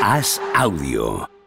Haz audio.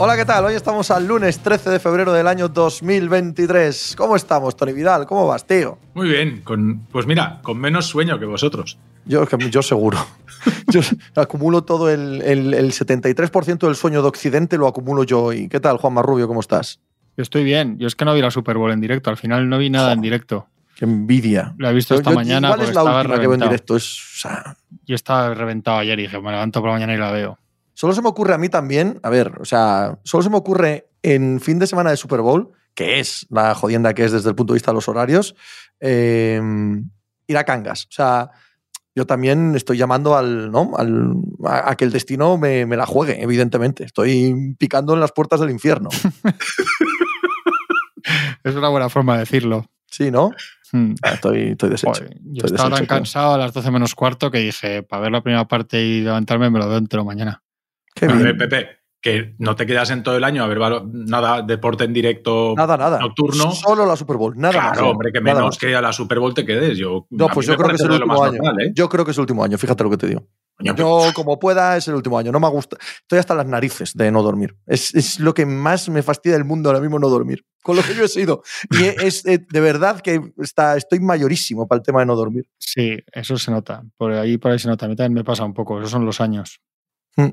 Hola, ¿qué tal? Hoy estamos al lunes 13 de febrero del año 2023. ¿Cómo estamos, Tony Vidal? ¿Cómo vas, tío? Muy bien, con, pues mira, con menos sueño que vosotros. Yo, yo seguro. yo acumulo todo el, el, el 73% del sueño de Occidente, lo acumulo yo hoy. ¿Qué tal, Juan Marrubio? ¿Cómo estás? Yo estoy bien. Yo es que no vi la Super Bowl en directo. Al final no vi nada en directo. Qué envidia. La he visto esta Yo- mañana. Porque es la última que veo en directo. Es, o sea, Yo estaba reventado ayer y dije, me levanto por la mañana y la veo. Solo se me ocurre a mí también, a ver, o sea, solo se me ocurre en fin de semana de Super Bowl, que es la jodienda que es desde el punto de vista de los horarios, eh, ir a Cangas. O sea, yo también estoy llamando al, ¿no? al, a, a que el destino me, me la juegue, evidentemente. Estoy picando en las puertas del infierno. Es una buena forma de decirlo. Sí, ¿no? Hmm. Ah, Estoy, estoy deshecho. Joder, yo Estoy estaba tan deshecho, cansado a las 12 menos cuarto que dije, para ver la primera parte y levantarme me lo veo entero mañana. Qué A bien. ver, Pepe, que no te quedas en todo el año a ver nada deporte en directo Nada, nada. nocturno. Solo la Super Bowl. Nada más. claro, hombre, que menos que a la Super Bowl te quedes. Yo, No, pues yo creo que es el último año. normal, ¿eh? Yo creo que es el último año, fíjate lo que te digo. Yo, como pueda, es el último año. No me gusta. Estoy hasta las narices de no dormir. Es, es lo que más me fastidia del mundo ahora mismo no dormir. Con lo que yo he sido. Y es eh, de verdad que está, estoy mayorísimo para el tema de no dormir. Sí, eso se nota. Por ahí, por ahí se nota. A mí también me pasa un poco. Esos son los años. Hmm.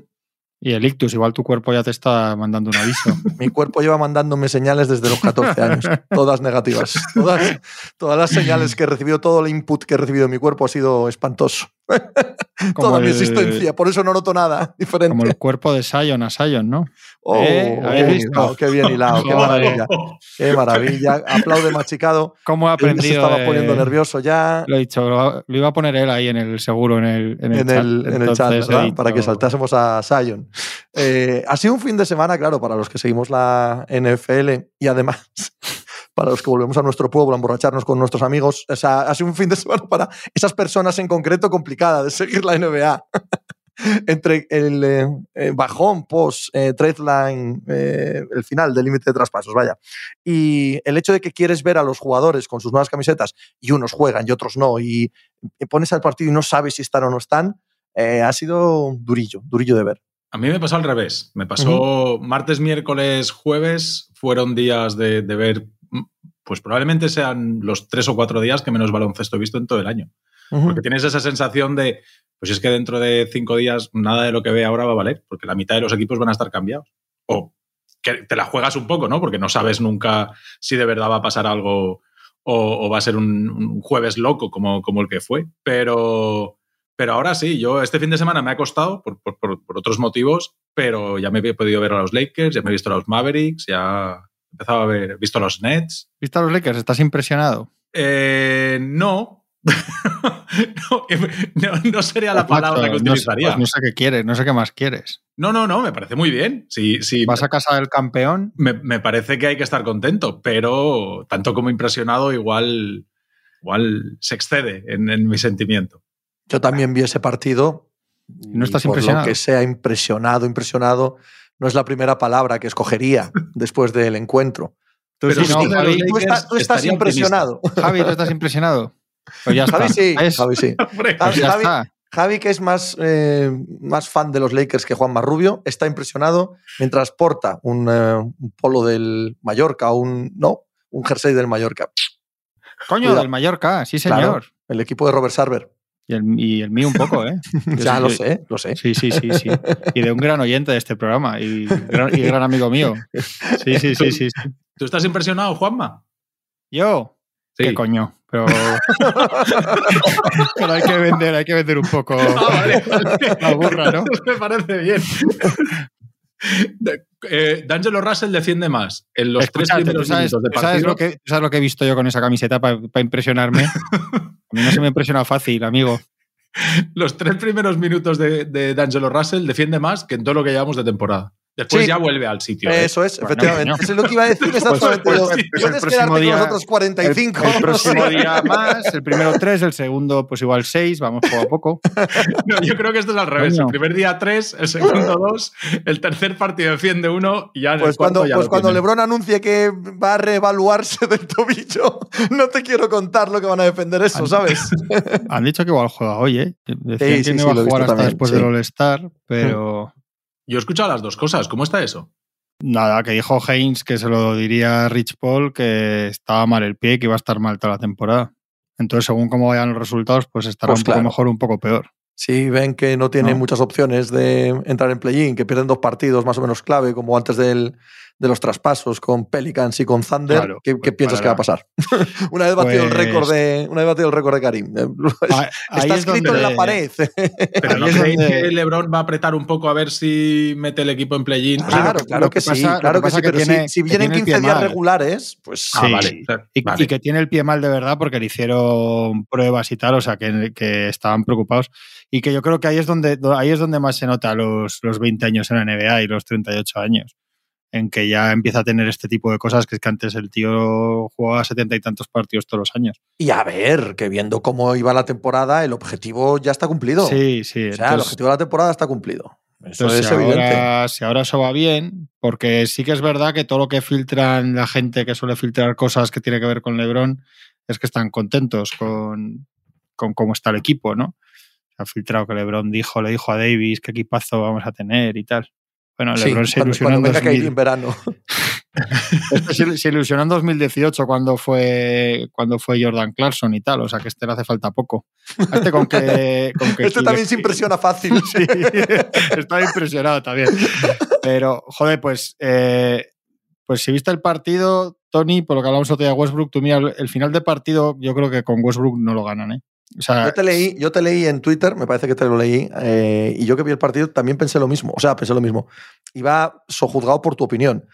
Y el ictus, igual tu cuerpo ya te está mandando un aviso. Mi cuerpo lleva mandándome señales desde los 14 años. Todas negativas. Todas, todas las señales que he recibido, todo el input que he recibido de mi cuerpo ha sido espantoso. Toda mi existencia. Por eso no noto nada diferente. Como el cuerpo de Sion a Sion, ¿no? Oh, ¿Eh? qué ¿Habéis bien visto? hilado, qué bien hilado, qué maravilla. Qué maravilla. Aplaude machicado. ¿Cómo ha Él se aprendido? estaba de- poniendo nervioso ya. Lo he dicho, lo, lo iba a poner él ahí en el seguro, en el, en el en chat. el, en el chat, Para que saltásemos a Sion. Eh, ha sido un fin de semana, claro, para los que seguimos la NFL y además para los que volvemos a nuestro pueblo a emborracharnos con nuestros amigos. O sea, ha sido un fin de semana para esas personas en concreto complicada de seguir la NBA. Entre el eh, eh, bajón post eh, trade line, eh, el final del límite de traspasos, vaya. Y el hecho de que quieres ver a los jugadores con sus nuevas camisetas y unos juegan y otros no, y, y pones al partido y no sabes si están o no están, eh, ha sido durillo, durillo de ver. A mí me pasó al revés. Me pasó martes, miércoles, jueves. Fueron días de, de ver, pues probablemente sean los tres o cuatro días que menos baloncesto he visto en todo el año. Porque tienes esa sensación de, pues es que dentro de cinco días nada de lo que ve ahora va a valer, porque la mitad de los equipos van a estar cambiados. O que te la juegas un poco, ¿no? Porque no sabes nunca si de verdad va a pasar algo o, o va a ser un, un jueves loco como, como el que fue. Pero, pero ahora sí, yo este fin de semana me ha costado por, por- por- por otros motivos, pero ya me he podido ver a los Lakers, ya me he visto a los Mavericks, ya empezado a ver, visto los Nets. ¿Viste a los Lakers? ¿Estás impresionado? Eh, no. no, no, no sería la Pues, palabra que no sé- utilizaría. pues no sé qué quieres, no sé qué más quieres. No, no, no, me parece muy bien. Sí, sí, ¿Vas a casa del campeón? me, me parece que hay que estar contento, pero tanto como impresionado, igual, igual se excede en, en mi sentimiento. Yo también vi ese partido. ¿No estás y por impresionado? Lo que sea impresionado, impresionado, no es la primera palabra que escogería después del encuentro. No, Javi, Tú, estás- tú estás estaría impresionado. Javi, ¿tú estás impresionado? Pues ya está. Javi sí. Javi sí. Pues ya Javi- está. Javi, que es más, eh, más fan de los Lakers que Juan Marrubio, está impresionado mientras porta un, eh, un polo del Mallorca, un, no, un jersey del Mallorca. Coño, Cuidado. del Mallorca, sí, señor. Claro. El equipo de Robert Sarver. Y, el, y el mío un poco, ¿eh? Yo ya lo sé, lo sé. Sí, sí, sí, sí. Y de un gran oyente de este programa y gran, y gran amigo mío. Sí, sí, sí, sí. sí. ¿Tú estás impresionado, Juanma? ¿Yo? Sí. ¿Qué coño? Pero... Pero hay que vender, hay que vender un poco Ah, vale, vale. la burra, ¿no? Me parece bien. Eh, D'Angelo Russell defiende más en los tres Escúchate, ¿tú primeros sabes, minutos de tú sabes partido. lo que, sabes lo que he visto yo con esa camiseta para impresionarme? A mí no se me impresiona fácil, amigo. Los tres primeros minutos de, de D'Angelo Russell defiende más que en todo lo que llevamos de temporada. Después ya vuelve al sitio. ¿eh? Eso es, efectivamente. Eso es lo que iba a decir exactamente. Pues, pues, pues, Puedes quedarte día, con los otros 45. El, próximo día más, el primero 3, el segundo pues igual 6, vamos poco a poco. No, yo creo que esto es al revés. El primer día 3, el segundo 2, el tercer partido defiende 1 y ya en Pues el cuando, pues cuando Lebron anuncie que va a reevaluarse del tobillo, no te quiero contar lo que van a defender eso, ¿sabes? Han dicho que igual juega hoy, ¿eh? Decían que no iba a jugar hasta después del All-Star, pero... Yo he escuchado las dos cosas. ¿Cómo está eso? Nada, que dijo Haynes que se lo diría Rich Paul que estaba mal el pie y que iba a estar mal toda la temporada. Entonces, según cómo vayan los resultados, pues estará pues un poco mejor, un poco peor. Si ven que no tiene muchas opciones de entrar en play-in, que pierden dos partidos más o menos clave, como antes del, de los traspasos con Pelicans y con Thunder, ¿qué, pues piensas que va a pasar? una vez batido el récord pues de una vez batido el récord de Karim. Está escrito en la pared. Pero no creéis que LeBron va a apretar un poco a ver si mete el equipo en play-in. Claro, claro que, sí, claro que, sí, pero si, vienen 15 días regulares, pues ah, vale, y, que tiene el pie mal de verdad porque le hicieron pruebas y tal, o sea, que, que estaban preocupados y que yo creo que ahí es donde ahí es donde más se nota los, los 20 años en la NBA y los 38 años en que ya empieza a tener este tipo de cosas, que es que antes el tío jugaba setenta y tantos partidos todos los años. Y a ver, que viendo cómo iba la temporada, el objetivo ya está cumplido. Sí, sí. O sea, el objetivo de la temporada está cumplido. Eso es si evidente. Ahora, si ahora eso va bien, porque sí que es verdad que todo lo que filtran la gente que suele filtrar cosas que tiene que ver con LeBron es que están contentos con, con cómo está el equipo, ¿no? Se ha filtrado que LeBron dijo, le dijo a Davis qué equipazo vamos a tener y tal. Bueno, LeBron se ilusionó en, verano. se, ilusionó en 2018 cuando fue, cuando fue Jordan Clarkson y tal, o sea que este le hace falta poco. Este, con que, este también se impresiona fácil. sí, estaba impresionado también. Pero, joder, pues, eh, pues si viste el partido, Tony, por lo que hablamos otro día de Westbrook, tú mira, el final de partido yo creo que con Westbrook no lo ganan, ¿eh? Yo, te leí, yo te leí en Twitter, me parece que te lo leí, eh, y yo que vi el partido también pensé lo mismo. O sea, pensé lo mismo. Iba sojuzgado por tu opinión,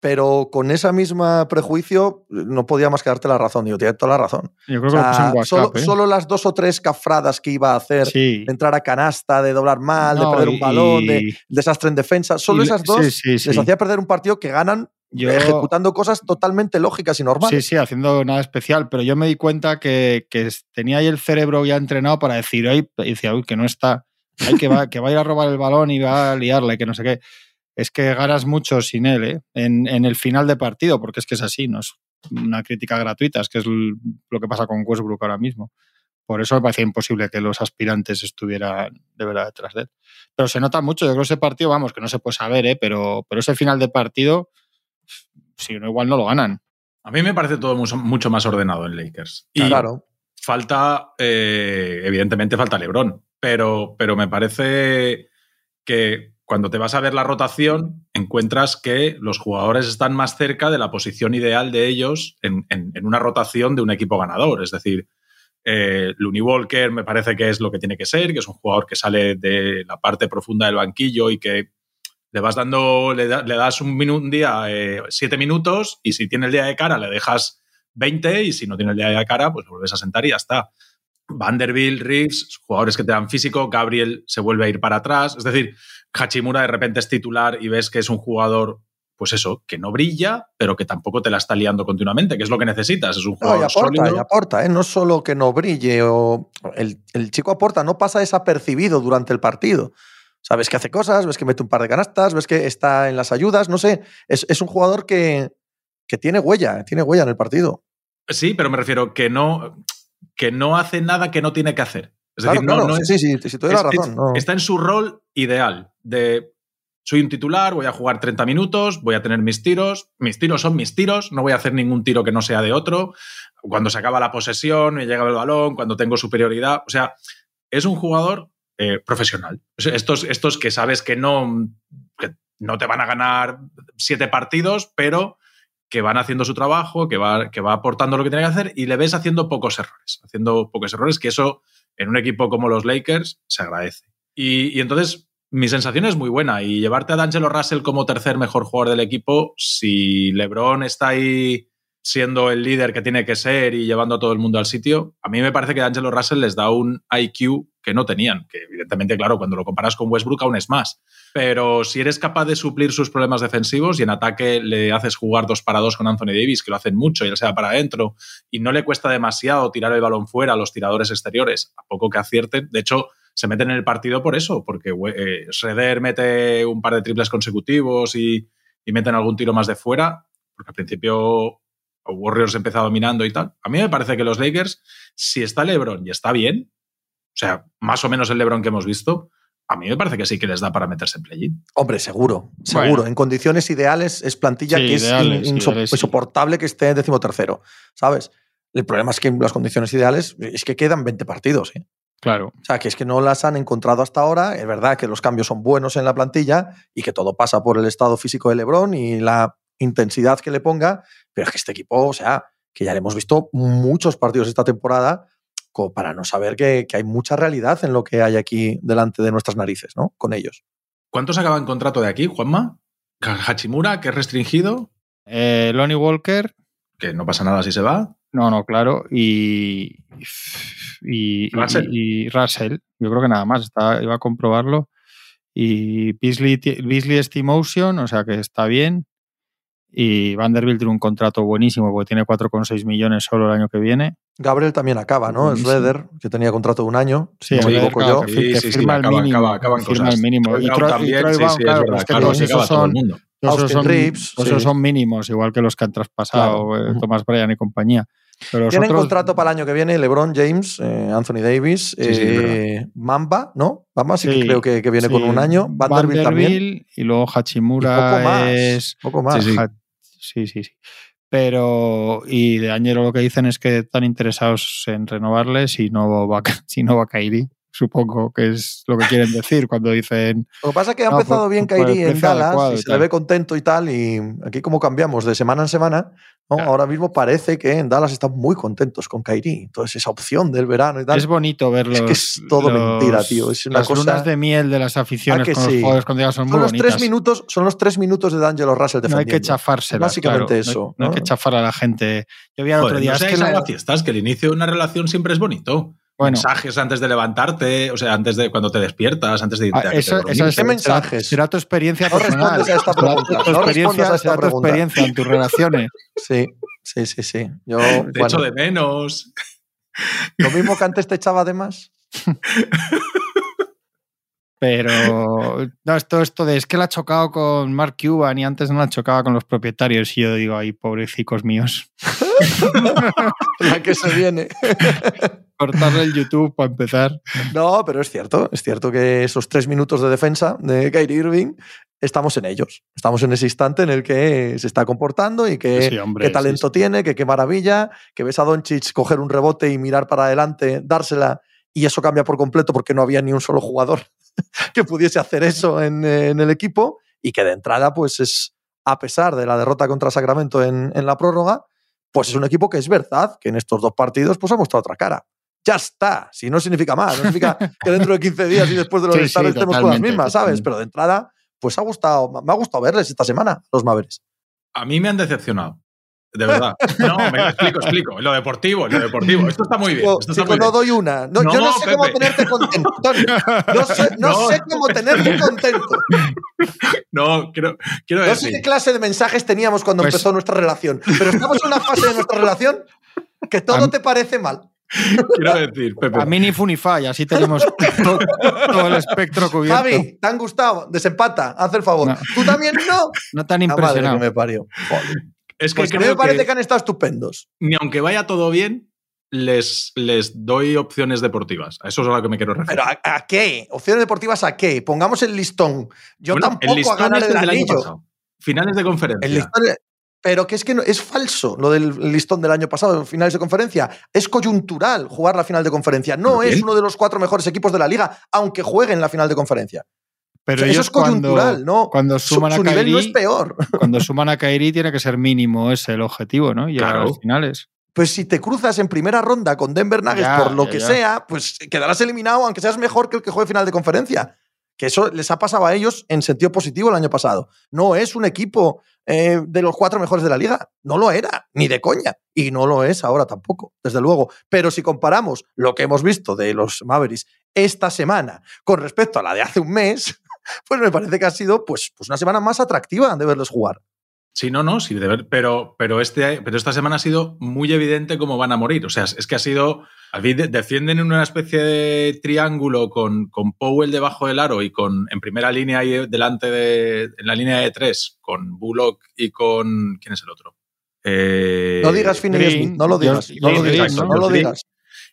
pero con esa misma prejuicio no podía más que darte la razón. Yo tienes toda la razón. Yo creo que solo, ¿eh? solo, las dos o tres cafradas que iba a hacer, de entrar a canasta, de doblar mal, de perder un balón, de desastre en defensa, solo esas dos les hacía perder un partido que ganan ejecutando cosas totalmente lógicas y normales. Sí, sí, haciendo nada especial, pero yo me di cuenta que, tenía ahí el cerebro ya entrenado para decir, y decía, uy, que no está, hay que va, que va a ir a robar el balón y va a liarle, que no sé qué. Es que ganas mucho sin él, ¿eh? en, en, el final de partido, porque es que es así, no es una crítica gratuita, es que es lo que pasa con Westbrook ahora mismo. Por eso me parecía imposible que los aspirantes estuvieran de verdad detrás de él. Pero se nota mucho, yo creo que ese partido, vamos, que no se puede saber, ¿eh? pero, pero ese final de partido si no, igual no lo ganan. A mí me parece todo mucho más ordenado en Lakers. Y claro. falta, eh, evidentemente falta LeBron, pero, pero me parece que cuando te vas a ver la rotación, encuentras que los jugadores están más cerca de la posición ideal de ellos en, una rotación de un equipo ganador. Es decir, eh, Looney Walker me parece que es lo que tiene que ser, que es un jugador que sale de la parte profunda del banquillo y que le vas dando, le, das un, día eh, siete minutos y si tiene el día de cara le dejas 20 y si no tiene el día de cara pues vuelves a sentar y ya está. Vanderbilt, Reeves, jugadores que te dan físico, Gabriel se vuelve a ir para atrás, es decir, Hachimura de repente es titular y ves que es un jugador pues eso, que no brilla, pero que tampoco te la está liando continuamente, que es lo que necesitas. Es un jugador no, y aporta, y aporta, ¿eh? no solo que no brille, o el, el, chico aporta, no pasa desapercibido durante el partido. Sabes que hace cosas, ves que mete un par de canastas, ves que está en las ayudas, no sé. Es, un jugador que, que, tiene huella, tiene huella en el partido. Sí, pero me refiero que no, que no hace nada que no tiene que hacer. Es decir, no, no sí, sí, sí, te doy la razón. Está en su rol ideal de soy un titular, voy a jugar 30 minutos, voy a tener mis tiros, mis tiros son mis tiros, no voy a hacer ningún tiro que no sea de otro. Cuando se acaba la posesión, me llega el balón, cuando tengo superioridad. O sea, es un jugador eh, profesional. Estos, estos que sabes que no, no te van a ganar siete partidos, pero que van haciendo su trabajo, que va, que va aportando lo que tiene que hacer y le ves haciendo pocos errores, haciendo pocos errores, que eso en un equipo como los Lakers se agradece. Y, entonces mi sensación es muy buena y llevarte a D'Angelo Russell como tercer mejor jugador del equipo, si LeBron está ahí siendo el líder que tiene que ser y llevando a todo el mundo al sitio, a mí me parece que D'Angelo Russell les da un IQ que no tenían. Que evidentemente, claro, cuando lo comparas con Westbrook aún es más. Pero si eres capaz de suplir sus problemas defensivos y en ataque le haces jugar dos para dos con Anthony Davis, que lo hacen mucho y él se va para adentro, y no le cuesta demasiado tirar el balón fuera a los tiradores exteriores, a poco que acierten. De hecho, se meten en el partido por eso, porque eh, mete un par de triples consecutivos y, meten algún tiro más de fuera, porque al principio Warriors empezó dominando y tal. A mí me parece que los Lakers, si está LeBron y está bien, o sea, más o menos el LeBron que hemos visto, a mí me parece que sí que les da para meterse en play-in. Hombre, seguro, seguro. En condiciones ideales es plantilla que es insoportable que esté decimotercero, ¿sabes? El problema es que en las condiciones ideales es que quedan 20 partidos. ¿eh? Claro. O sea, que es que no las han encontrado hasta ahora. Es verdad que los cambios son buenos en la plantilla y que todo pasa por el estado físico de LeBron y la intensidad que le ponga, pero es que este equipo, o sea, que ya le hemos visto muchos partidos esta temporada como para no saber que, hay mucha realidad en lo que hay aquí delante de nuestras narices, ¿no? Con ellos. ¿Cuántos acaban contrato de aquí, Juanma? Hachimura, que es restringido. Eh, Lonnie Walker. Que no pasa nada si se va. No, no, claro. Y, y, y, Russell. Yo creo que nada más. iba a comprobarlo. Y Beasley, Beasley Steamotion, o sea que está bien. Y Vanderbilt tiene un contrato buenísimo porque tiene 4,6 millones solo el año que viene. Gabriel también acaba, ¿no? Es Redder, que tenía contrato de un año. Sí, no me equivoco yo. Que, firma el mínimo. Acaba, firma el mínimo. Y también, sí, sí, claro, es que todos esos son, esos son, esos son mínimos, igual que los que han traspasado claro. eh, Thomas Bryan y compañía. Pero Tienen otros... contrato para el año que viene LeBron James, eh, Anthony Davis, eh, Mamba, ¿no? Mamba sí, que creo que, que viene con un año. Vanderbilt, Vanderbilt también. Y luego Hachimura y poco más, es... Poco más. Sí, sí, sí. Pero, y de Añero lo que dicen es que están interesados en renovarles si no va, si no va Kairi. Supongo que es lo que quieren decir cuando dicen. Lo que pasa es que ha empezado bien Kairi en Dallas y se le ve contento y tal. Y aquí, como cambiamos de semana en semana, ¿no? Claro. ahora mismo parece que en Dallas están muy contentos con Kairi. Entonces, esa opción del verano y tal. Es bonito verlo. Es que es todo los, mentira, tío. Es una las cosa... lunas de miel de las aficiones con sí? los jugadores con son, son muy los bonitas. Tres minutos, son los tres minutos de D'Angelo Russell defendiendo. No hay que chafársela. Básicamente claro. eso. No hay, no hay, que chafar a la gente. Yo vi el Joder, otro día. No es que la... fiestas, que el inicio de una relación siempre es bonito. Bueno. mensajes antes de levantarte, o sea, antes de cuando te despiertas, antes de irte ah, a esa, esa es, ¿Qué mensajes? Será tu experiencia no personal. respondes a esta pregunta. tu no experiencia, a esta será tu pregunta. experiencia en tus relaciones. Sí, sí, sí, sí. Yo, te bueno, echo de menos. Lo mismo que antes te echaba de más. Pero no, esto, esto de es que la ha chocado con Mark Cuban y antes no la chocaba con los propietarios. Y yo digo, ay, pobrecicos míos. la que se viene. Cortarle el YouTube para empezar. No, pero es cierto, es cierto que esos tres minutos de defensa de Kyrie Irving estamos en ellos. Estamos en ese instante en el que se está comportando y que sí, hombre, qué talento sí, sí. tiene, que qué maravilla, que ves a Doncic coger un rebote y mirar para adelante, dársela y eso cambia por completo porque no había ni un solo jugador que pudiese hacer eso en, en, el equipo y que de entrada pues es, a pesar de la derrota contra Sacramento en, en, la prórroga, pues es un equipo que es verdad que en estos dos partidos pues ha mostrado otra cara. Ya está, si no significa más, no significa que dentro de 15 días y después de los sí, sí, estemos con las mismas, ¿sabes? Pero de entrada, pues ha gustado, me ha gustado verles esta semana, los Mavericks. A mí me han decepcionado. De verdad. No, me explico, explico. Lo deportivo, lo deportivo. Esto está muy bien. Esto está no doy una. No, No, yo no sé Pepe. cómo tenerte contento, Tony. No sé, no No. sé cómo tenerte contento. No, quiero, quiero No sé decir. qué clase de mensajes teníamos cuando Pues- empezó nuestra relación, pero estamos en una fase de nuestra relación que todo Am- te parece mal. Quiero decir, Pepe. A mí ni fu ni fa, y así tenemos todo, todo el espectro cubierto. Javi, ¿te han gustado? Desempata, haz el favor. No. ¿Tú también no? No tan La madre impresionado. que me parió. Joder. Es que Pues a mí me parece que, que han estado estupendos. ni aunque vaya todo bien, les, les doy opciones deportivas. A eso es a lo que me quiero referir. ¿Pero a, a qué? ¿Opciones deportivas a qué? Pongamos el listón. Yo Bueno, tampoco el listón a ganar es el el del año pasado. Finales de conferencia. El listón, pero que es que no, es falso lo del listón del año pasado, finales de conferencia. Es coyuntural jugar la final de conferencia. No es uno de los cuatro mejores equipos de la liga, aunque jueguen la final de conferencia. Pero O sea, eso es coyuntural, cuando, ¿no? Cuando Su, suman su a nivel no es peor. cuando suman a Kairi tiene que ser mínimo ese el objetivo, ¿no? Llegar Claro. a las finales. Pues si te cruzas en primera ronda con Denver Nuggets Ya, por lo ya, que ya. sea, pues quedarás eliminado aunque seas mejor que el que juegue final de conferencia. que eso les ha pasado a ellos en sentido positivo el año pasado. No es un equipo eh, de los cuatro mejores de la liga. No lo era, ni de coña. Y no lo es ahora tampoco, desde luego. Pero si comparamos lo que hemos visto de los Mavericks esta semana con respecto a la de hace un mes, pues me parece que ha sido pues, pues una semana más atractiva de verlos jugar. Sí, no, no, sí, de ver, pero, pero, este, pero esta semana ha sido muy evidente cómo van a morir. O sea, es que ha sido. Defienden en una especie de triángulo con, con Powell debajo del aro y con en primera línea ahí delante de. en la línea de tres, con Bullock y con. ¿Quién es el otro? Eh, no digas Finney no lo digas. no lo digas, no, lo digas.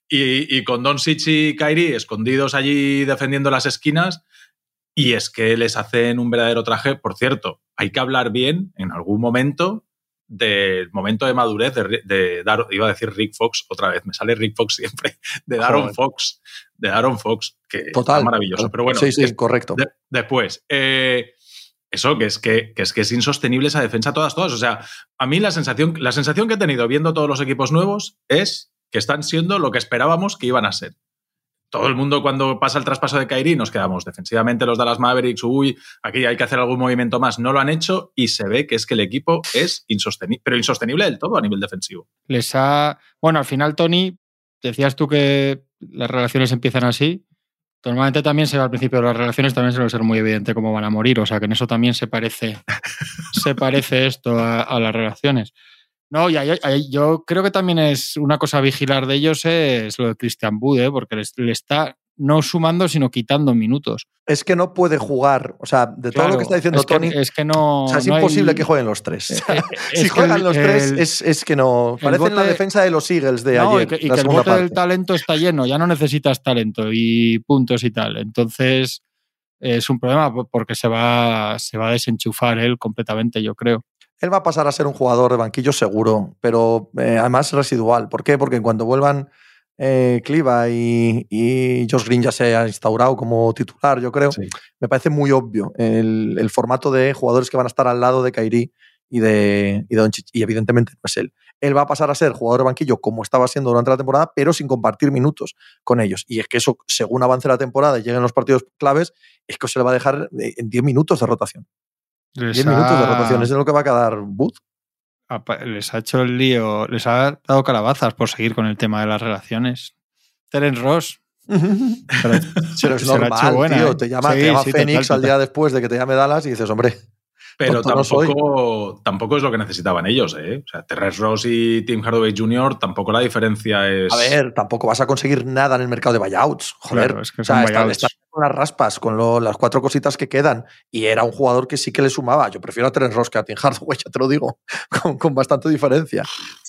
Y, y, con Don Sichi y Kairi escondidos allí defendiendo las esquinas. Y es que les hacen un verdadero traje. Por cierto, hay que hablar bien en algún momento del momento de madurez de, de iba a decir Rick Fox otra vez, me sale Rick Fox siempre, de Daron Fox, de Daron Fox, que Total, maravilloso. Pero bueno, sí, sí, es, correcto. después, eh, eso que es que, que, es que es insostenible esa defensa todas, todas. O sea, a mí la sensación, la sensación que he tenido viendo todos los equipos nuevos es que están siendo lo que esperábamos que iban a ser todo el mundo cuando pasa el traspaso de Kairi nos quedamos defensivamente los Dallas Mavericks, uy, aquí hay que hacer algún movimiento más, no lo han hecho y se ve que es que el equipo es insostenible, pero insostenible del todo a nivel defensivo. Les ha, bueno, al final Tony, decías tú que las relaciones empiezan así, Normalmente también se ve al principio de las relaciones, también suele ser muy evidente cómo van a morir. O sea que en eso también se parece, se parece esto a las relaciones. No, y yo creo que también es una cosa a vigilar de ellos es lo de Christian Bude, porque le, está no sumando, sino quitando minutos. Es que no puede jugar. O sea, de todo lo que está diciendo Tony. es que no. O sea, es imposible que jueguen los tres. Eh, eh, si juegan los tres, es, que no. Parecen la defensa de los Eagles de ayer. Y que, y que el bote del talento está lleno, ya no necesitas talento y puntos y tal. Entonces, es un problema porque se va, se va a desenchufar él completamente, yo creo. Él va a pasar a ser un jugador de banquillo seguro, pero eh, además residual. ¿Por qué? Porque cuando vuelvan eh, Cliva y, y, Josh Green ya se ha instaurado como titular, yo creo, me parece muy obvio el, formato de jugadores que van a estar al lado de Kairi y de, y, y evidentemente no es él. Él va a pasar a ser jugador de banquillo como estaba siendo durante la temporada, pero sin compartir minutos con ellos. Y es que eso, según avance la temporada y lleguen los partidos claves, es que se le va a dejar en 10 minutos de rotación. 10 minutos de rotación, es lo que va a quedar Booth. Les ha hecho el lío, les ha dado calabazas por seguir con el tema de las relaciones. Terence Ross. Pero, es normal, tío. ¿eh? Te llama, Phoenix al día después de que te llame Dallas y dices, hombre, pero tampoco, tampoco es lo que necesitaban ellos, ¿eh? O sea, Terrence Ross y Tim Hardaway Jr. tampoco la diferencia es. A ver, tampoco vas a conseguir nada en el mercado de buyouts. Joder, es que o sea, estás con las raspas, con las cuatro cositas que quedan. Y era un jugador que sí que le sumaba. Yo prefiero a Terrence Ross que a Tim Hardaway, ya te lo digo, con, bastante diferencia.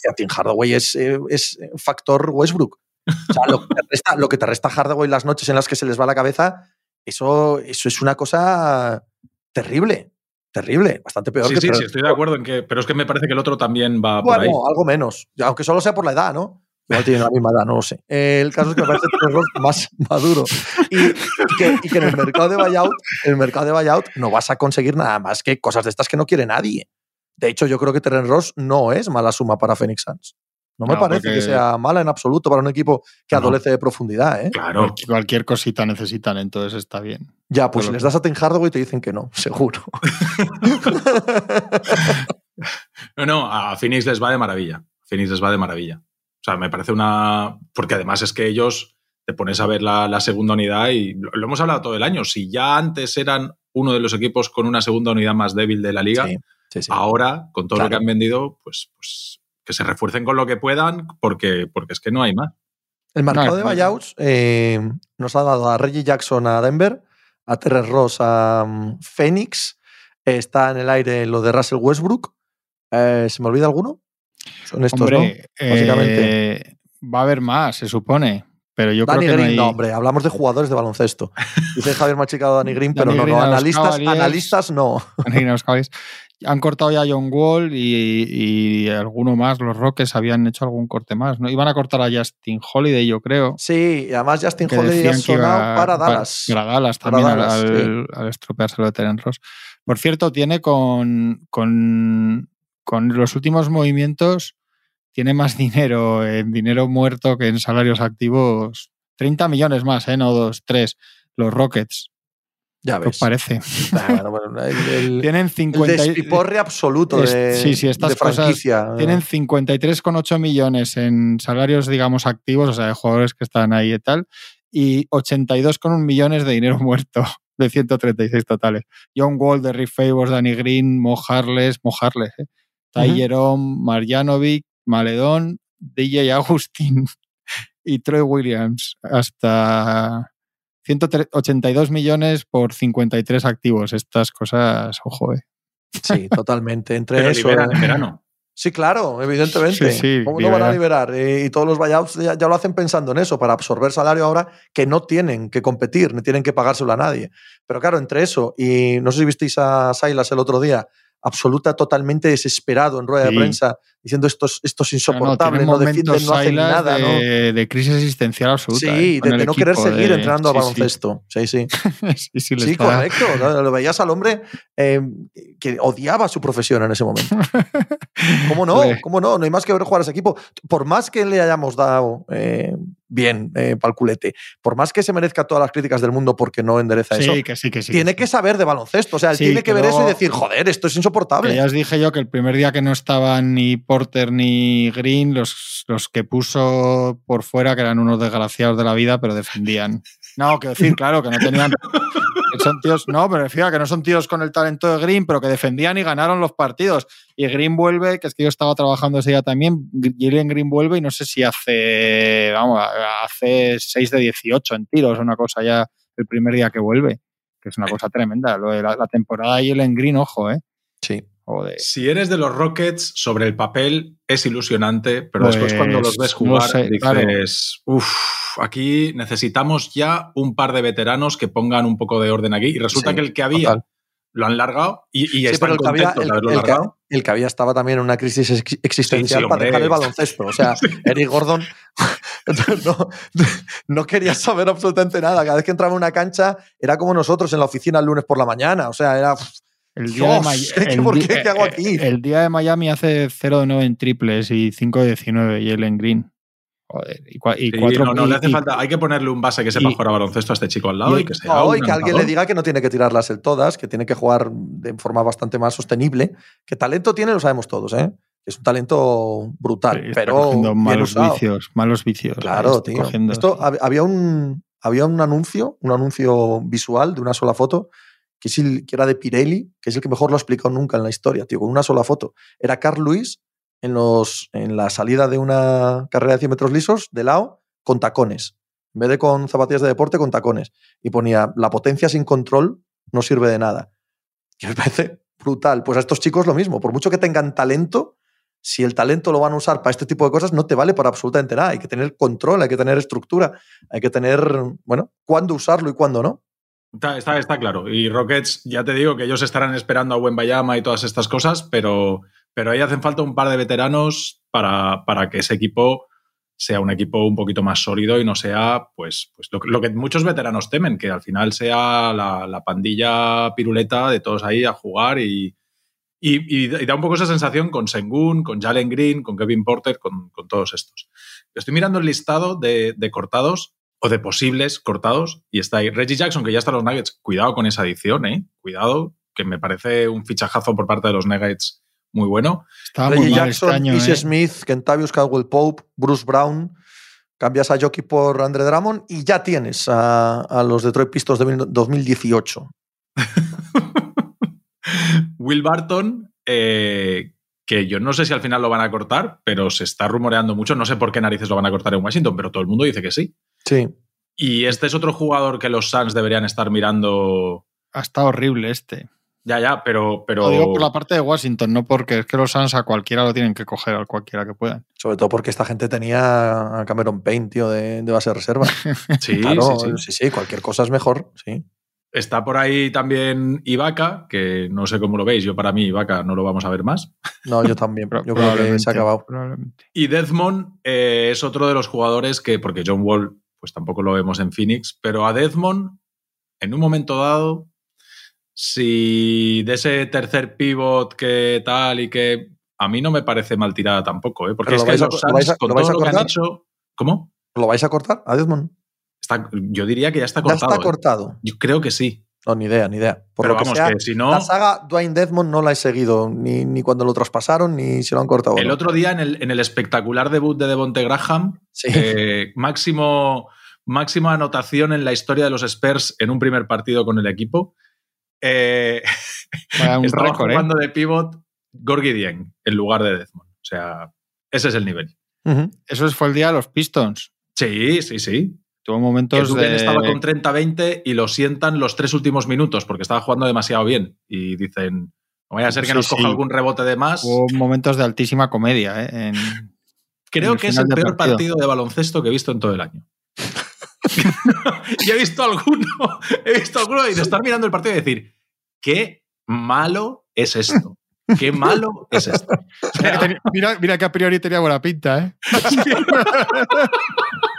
Y a Tim Hardaway es, eh, es factor Westbrook. O sea, lo que, te resta, lo que te resta Hardaway las noches en las que se les va la cabeza, eso, eso es una cosa terrible terrible, bastante peor. Sí, que sí, sí, estoy de acuerdo en que, pero es que me parece que el otro también va por ahí. algo menos, aunque solo sea por la edad, ¿no? Igual tiene la misma edad, no lo sé. el caso es que me parece Terence más maduro. Y, y, que, y, que, en el mercado de buyout, el mercado de buyout no vas a conseguir nada más que cosas de estas que no quiere nadie. De hecho, yo creo que Terence Ross no es mala suma para Phoenix Suns. No me parece que sea mala en absoluto para un equipo que adolece de profundidad. ¿eh? Claro. Cualquier cosita necesitan, entonces está bien. Ya, pues si les das a Ten Hardaway te dicen que no, seguro. no, no, a Phoenix les va de maravilla. A Phoenix les va de maravilla. O sea, me parece una. Porque además es que ellos te pones a ver la, segunda unidad y lo, hemos hablado todo el año. Si ya antes eran uno de los equipos con una segunda unidad más débil de la liga, ahora, con todo lo que han vendido, pues, pues que se refuercen con lo que puedan, porque, porque es que no hay más. El mercado de buyouts eh, nos ha dado a Reggie Jackson a Denver, a Terrence Ross a um, Phoenix, está en el aire lo de Russell Westbrook. Eh, ¿Se me olvida alguno? Son estos, ¿no? Básicamente. Eh, va a haber más, se supone. Pero yo creo que Green, no, hombre, hablamos de jugadores de baloncesto. Dice Javier Machicado Dani Green, pero no, no, analistas, analistas no. Han cortado ya a John Wall y, alguno más, los Rockets habían hecho algún corte más, ¿no? Iban a cortar a Justin Holiday, yo creo. Sí, y además Justin Holiday ha sonado para Dallas. Para, Dallas también, al, estropearse lo de Terence Ross. Por cierto, tiene con, con, con los últimos movimientos, tiene más dinero en dinero muerto que en salarios activos. 30 millones más, ¿eh? No dos, tres. Los Rockets. Ya ¿Qué ves. os parece? Bueno, el, el- Tienen el 50 y- despiporre absoluto Es- de, sí, sí, estas de cosas. Tienen 53,8 millones en salarios, digamos, activos, o sea, de jugadores que están ahí y tal, y 82,1 millones de dinero muerto, de 136 totales. John Wall, de Rick Favors, Danny Green, Mo Harless, Mo Harless, ¿eh? Ty Ujú. Jerome, Marjanovic, Maledón, DJ Agustín y Troy Williams, hasta 182 millones por 53 activos. Estas cosas, ojo, eh. Sí, totalmente. Entre Pero eso. liberan en verano. Sí, claro, evidentemente. Sí, sí, ¿Cómo no van a liberar. Eh, y todos los buyouts ya, ya lo hacen pensando en eso, para absorber salario ahora que no tienen que competir, ni tienen que pagárselo a nadie. Pero claro, entre eso y no sé si visteis a Silas el otro día, absoluta, totalmente desesperado en rueda Sí. de prensa, diciendo esto es, esto es No, no, no, defienden, no hacen nada. ¿no? de, de crisis existencial absoluta. Sí, eh, de, de no querer seguir de- entrenando sí, sí. baloncesto. Sí, sí. sí, sí, Sí, correcto. Lo veías al hombre eh, que odiaba su profesión en ese momento. ¿Cómo no? ¿Cómo no? No hay más que ver jugar a ese equipo. Por más que le hayamos dado eh, bien eh, pa'l culete, por más que se merezca todas las críticas del mundo porque no endereza eso, Sí, que sí, que sí. tiene que saber de baloncesto. O sea, él tiene que, ver eso y decir, joder, esto es Que insoportable. ya os dije yo que el primer día que no estaban ni Porter ni Green, los, los que puso por fuera, que eran unos desgraciados de la vida, pero defendían. No, quiero decir, claro, que no tenían. que son tíos, no, me refiero que no son tíos con el talento de Green, pero que defendían y ganaron los partidos. Y Green vuelve, que es que yo estaba trabajando ese día también. Jalen Green vuelve y no sé si hace, vamos, hace 6 de 18 en tiros, una cosa ya el primer día que vuelve, que es una cosa tremenda. Lo de la, la temporada de Jalen Green, ojo, ¿eh? Sí. Si eres de los Rockets, sobre el papel es ilusionante, pero después cuando Pues, los ves no jugar sé, dices, claro. uff, aquí necesitamos ya un par de veteranos que pongan un poco de orden aquí. Y resulta Sí, que el que había total. lo han largado y, y Sí, están pero el que, había, el, de haberlo el que- largado. el que había estaba también en una crisis ex- existencial Sí, sí, para dejar el baloncesto. O sea, Eric Gordon no, no quería saber absolutamente nada. Cada vez que entraba en una cancha era como nosotros en la oficina el lunes por la mañana. O sea, era. El día, de Dios, May- ¿qué- el por di- qué? ¿Qué hago aquí? El día de Miami hace 0 de 9 en triples y 5 de 19 y Ellen Green. Joder, y, cua- y Sí, cuatro no, no, y- le hace y- falta. Hay que ponerle un base que sepa y- jugar a baloncesto a este chico al lado y, y- que sea. No, un y que alguien le diga que no tiene que tirarlas el todas, que tiene que jugar de forma bastante más sostenible. Que talento tiene, lo sabemos todos, ¿eh? Que es un talento brutal, está pero bien malos vicios, malos vicios. Claro, tío. cogiendo, Esto sí. hab- había un había un anuncio, un anuncio visual de una sola foto, que, es el- que era de Pirelli, que es el que mejor lo ha explicado nunca en la historia, tío, con una sola foto. Era Carl Lewis en, en la salida de una carrera de 100 metros lisos, de lado, con tacones. En vez de con zapatillas de deporte, con tacones. Y ponía, la potencia sin control no sirve de nada. Y me parece brutal. Pues a estos chicos lo mismo. Por mucho que tengan talento, si el talento lo van a usar para este tipo de cosas, no te vale para absolutamente nada. Hay que tener control, hay que tener estructura, hay que tener, bueno, cuándo usarlo y cuándo no. Está, está, está claro. Y Rockets, ya te digo que ellos estarán esperando a Buen Bayama y todas estas cosas, pero, pero ahí hacen falta un par de veteranos para, para que ese equipo sea un equipo un poquito más sólido y no sea pues, pues lo, que- muchos veteranos temen, que al final sea la, la pandilla piruleta de todos ahí a jugar y, y, y da un poco esa sensación con Sengun, con Jalen Green, con Kevin Porter, con, con todos estos. Estoy mirando el listado de, de cortados o de posibles cortados y está ahí Reggie Jackson, que ya está en los Nuggets. Cuidado con esa adición, ¿eh? Cuidado, que me parece un fichajazo por parte de los Nuggets muy bueno. Muy Reggie mal Jackson, este año. Ish ¿eh? Smith, Kentavious Caldwell Pope, Bruce Brown. Cambias a Jockey por Andre Drummond y ya tienes a, a los Detroit Pistons de mil- 2018. Will Barton, eh, que yo no sé si al final lo van a cortar, pero se está rumoreando mucho. No sé por qué narices lo van a cortar en Washington, pero todo el mundo dice que sí. Sí. Y este es otro jugador que los Suns deberían estar mirando. Ha estado horrible este. Ya, ya, pero. pero... Lo digo por la parte de Washington, no porque es que los Suns a cualquiera lo tienen que coger, a cualquiera que puedan. Sobre todo porque esta gente tenía a Cameron Payne, tío, de, de base de reserva. Sí, Claro, sí, sí. sí, sí, cualquier cosa es mejor, sí. Está por ahí también Ibaka, que no sé cómo lo veis. Yo, para mí, Ibaka no lo vamos a ver más. No, yo también. Yo creo que se ha acabado. probablemente. Y Desmond eh, es otro de los jugadores que, porque John Wall, pues tampoco lo vemos en Phoenix, pero a Desmond, en un momento dado, si de ese tercer pivot que tal y que a mí no me parece mal tirada tampoco, ¿eh? porque Pero es que los lo vais Suns, a- con lo todo a lo que han hecho. ¿Cómo? ¿Lo vais a cortar a Desmond? Está, yo diría que ya está Ya cortado. está ¿eh? cortado. Yo creo que sí. No, ni idea, ni idea. Por Pero lo que vamos, sea, que si no. La saga Dwayne Desmond no la he seguido, ni, ni cuando lo traspasaron, ni si lo han cortado. El no. otro día, en el, en el espectacular debut de Devonte Graham, Sí. eh, máximo, máxima anotación en la historia de los Spurs en un primer partido con el equipo. Eh, un estaba récord, ¿eh? jugando de pivot Gorgie Dieng en lugar de Desmond. O sea, ese es el nivel. Ujú. Eso fue el día de los Pistons. Sí, sí, sí. Tuvo Que momentos Duken de... estaba con 30-20 y lo sientan los tres últimos minutos porque estaba jugando demasiado bien. Y dicen, no vaya a ser que Sí, nos coja sí. algún rebote de más. Hubo momentos de altísima comedia, ¿eh? En- Creo que es el peor partido. partido. de baloncesto que he visto en todo el año. y he visto alguno, he visto alguno y de estar mirando el partido y decir, qué malo es esto. Qué malo es esto. Que mira, mira que a priori tenía buena pinta, ¿eh?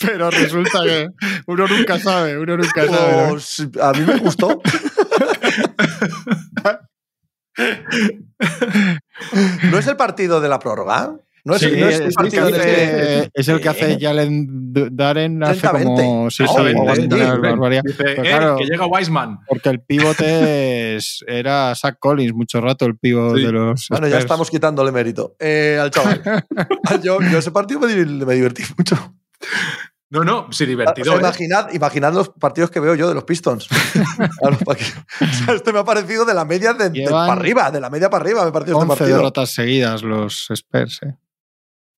Pero resulta que uno nunca sabe, uno nunca sabe. ¿no? Pues, a mí me gustó. ¿No es el partido de la prórroga? ¿No es, Sí, no es el es, el que hace, es el que hace. Jalen Darren hace 30-20. como... Sí, o así. barbaridad. dice, "Eh, claro, que llega Wiseman. porque el pivote es- era Zach Collins mucho rato, el pivote Sí. de los Bueno, ya estamos quitándole mérito eh, al chaval. yo, yo ese partido me, me divertí mucho. No, no, sí, O divertido. sea, ¿eh? imaginad, los partidos que veo yo de los Pistons. O sea, este me ha parecido de la media de, para arriba, de la media para arriba, me ha parecido este 11 partido. derrotas seguidas los Spurs, ¿eh?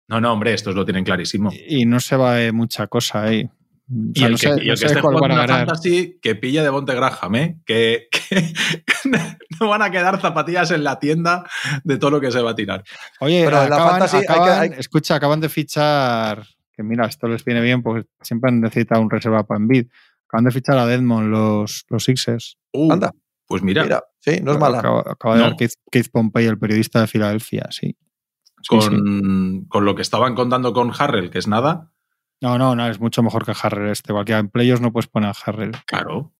No, no, hombre, estos lo tienen clarísimo. Y no se va de mucha cosa ahí. O Y el no que, sé, y el no que sé esté jugando una fantasy, que pille de Bonte Graham, ¿eh? Que, que no van a quedar zapatillas en la tienda de todo lo que se va a tirar. Oye, Pero en la acaban, fantasy hay que- acaban- hay- escucha, acaban de fichar, que mira, esto les viene bien porque siempre han necesitado un reserva para Envid. Acaban de fichar a Deadmond los, los Sixers. Uh, Anda, Pues mira, mira, sí, no es mala. Acaba, acaba de No. dar Keith, Keith Pompey, el periodista de Filadelfia, sí. Con, sí. con lo que estaban contando con Harrell, que es nada, No, no, no, es mucho mejor que Harrell este. Cualquiera en playoffs no puedes poner a Harrell. claro.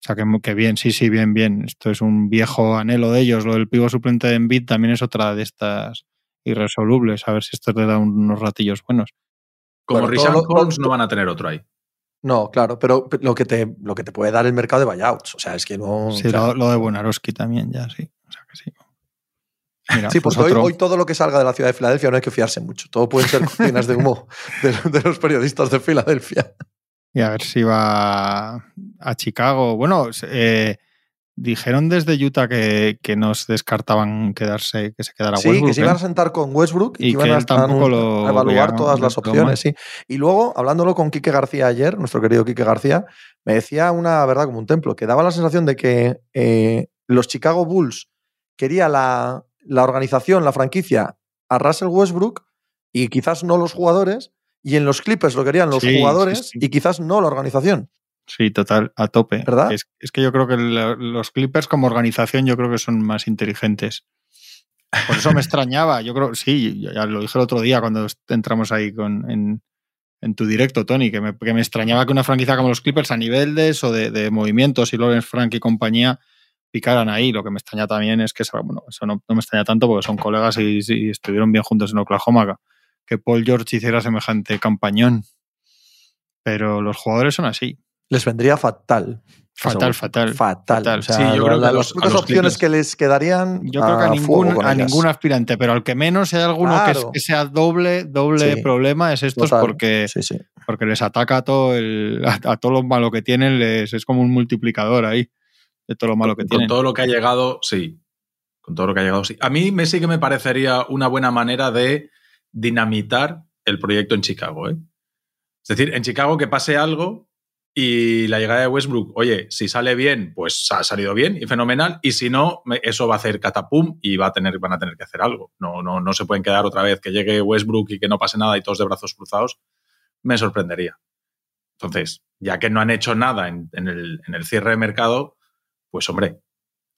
O sea, que, que bien, sí, sí, bien, bien. Esto es un viejo anhelo de ellos. Lo del pivo suplente de Embiid también es otra de estas irresolubles. A ver si esto te da unos ratillos buenos. Como Bueno, Richard Holmes no van a tener otro ahí. No, claro, pero lo que, te, lo que te puede dar el mercado de buyouts. O sea, es que no. Sí, lo de Bonarowski también, ya, sí. O sea que sí. Mira, Sí, pues hoy, todo lo que salga de la ciudad de Filadelfia no hay que fiarse mucho. Todo pueden ser cortinas de humo de, de los periodistas de Filadelfia. Y a ver si va a Chicago. Bueno, eh, dijeron desde Utah que, que nos descartaban quedarse, que se quedara Sí, Westbrook. que se ¿eh? iban a sentar con Westbrook y, Y que iban a, tampoco a- lo a evaluar todas las opciones. Sí. Y luego, hablándolo con Quique García ayer, nuestro querido Quique García, me decía una verdad como un templo, que daba la sensación de que eh, los Chicago Bulls quería la, la organización, la franquicia, a Russell Westbrook y quizás no los jugadores, y en los Clippers lo querían los Sí, sí, jugadores sí. y quizás no la organización. Sí, total, a tope. ¿Verdad? Es, es que yo creo que la- los Clippers como organización yo creo que son más inteligentes. Por eso me extrañaba. Yo creo, sí, ya lo dije el otro día cuando entramos ahí con, en, en tu directo, Tony, que me, que me extrañaba que una franquicia como los Clippers a nivel de eso, de, de movimientos y Lawrence Frank y compañía picaran ahí. Lo que me extraña también es que, bueno, eso no, no me extraña tanto porque son colegas y, y estuvieron bien juntos en Oklahoma. Que Paul George hiciera semejante campañón. Pero los jugadores son así. Les vendría fatal. Fatal, fatal. Fatal. fatal. O sea, Sí, yo la- creo que la- a los- las los opciones que les quedarían. Yo creo que a, ningún, a aspirante, pero al que menos hay alguno que, es- Claro. que sea doble, doble Sí. problema es estos Total. porque, sí. porque les ataca a todo, el, a, a todo lo malo que tienen, les, es como un multiplicador ahí de todo lo malo que Con tienen. todo lo que ha llegado, sí. Con todo lo que ha llegado, sí. A mí me sí que me parecería una buena manera de dinamitar el proyecto en Chicago. ¿eh? Es decir, en Chicago que pase algo y la llegada de Westbrook, oye, si sale bien, pues ha salido bien y fenomenal. Y si no, eso va a hacer catapum y va a tener, van a tener que hacer algo. No, no, no se pueden quedar otra vez que llegue Westbrook y que no pase nada y todos de brazos cruzados. Me sorprendería. Entonces, ya que no han hecho nada en, en el, en el cierre de mercado, pues hombre,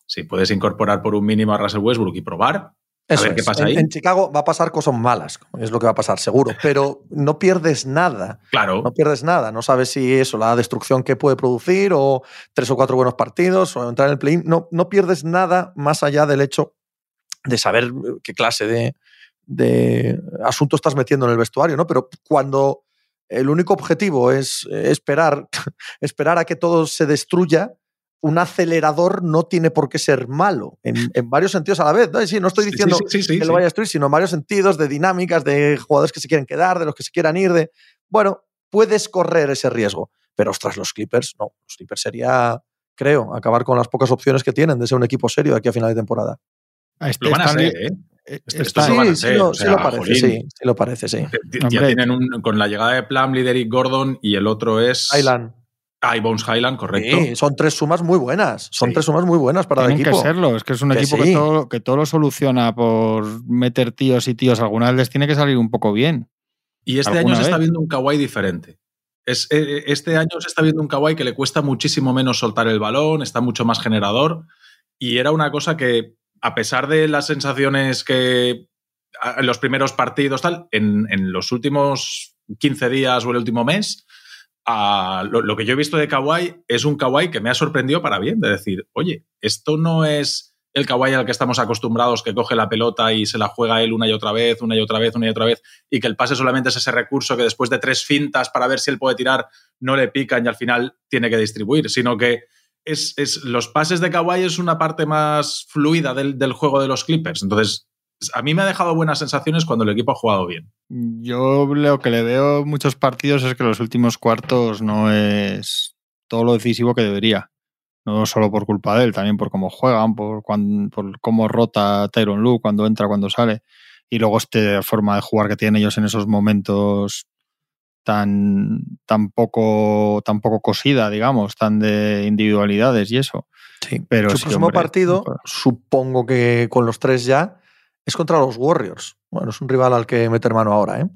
si puedes incorporar por un mínimo a Russell Westbrook y probar, Eso ver qué pasa ahí. en Chicago va a pasar cosas malas, es lo que va a pasar, seguro. Pero no pierdes nada. claro, No pierdes nada. No sabes si eso, la destrucción que puede producir, o tres o cuatro buenos partidos, o entrar en el play No, no pierdes nada más allá del hecho de saber eh, qué clase de, de asunto estás metiendo en el vestuario, ¿no? Pero cuando el único objetivo es eh, esperar, esperar a que todo se destruya, un acelerador no tiene por qué ser malo en, varios sentidos a la vez. ¿no? Sí, no estoy diciendo que lo vaya a destruir, sino en varios sentidos, de dinámicas, de jugadores que se quieren quedar, de los que se quieran ir, de... Bueno, puedes correr ese riesgo, pero ostras, los Clippers, no. Los Clippers sería, creo, acabar con las pocas opciones que tienen de ser un equipo serio de aquí a final de temporada. Este lo van a ser, ¿eh? eh esto sí, sí, lo, sí, lo, parece, sí, sí, lo parece, sí. Ya tienen un, con la llegada de Plumlee, Derek Gordon y el otro es... Island. Ah, Bones Highland, correcto. Sí, son tres sumas muy buenas. Son tres sumas muy buenas para el equipo. Tienen que serlo. Es que es un equipo que todo, que todo lo soluciona por meter tíos y tíos. Alguna vez les tiene que salir un poco bien. Y este año se está viendo un kawaii diferente. Es, eh, eh, este año se está viendo un kawaii que le cuesta muchísimo menos soltar el balón, está mucho más generador. Y era una cosa que, a pesar de las sensaciones que en los primeros partidos, tal, en, en los últimos 15 días o el último mes, lo, que yo he visto de Kawhi es un Kawhi que me ha sorprendido para bien, de decir, oye, esto no es el Kawhi al que estamos acostumbrados, que coge la pelota y se la juega él una y otra vez, una y otra vez, una y otra vez, y que el pase solamente es ese recurso que después de tres fintas para ver si él puede tirar, no le pican y al final tiene que distribuir, sino que es, los pases de Kawhi es una parte más fluida del juego de los Clippers. Entonces, a mí me ha dejado buenas sensaciones cuando el equipo ha jugado bien. Yo lo que le veo muchos partidos es que los últimos cuartos no es todo lo decisivo que debería. No solo por culpa de él, también por cómo juegan, por, por cómo rota Tyron Lu cuando entra, cuando sale. Y luego esta forma de jugar que tienen ellos en esos momentos tan, tan, poco, tan poco cosida, digamos, tan de individualidades y eso. Sí, pero su próximo partido, supongo que con los tres ya, es contra los Warriors. Bueno, es un rival al que meter mano ahora. ¿eh?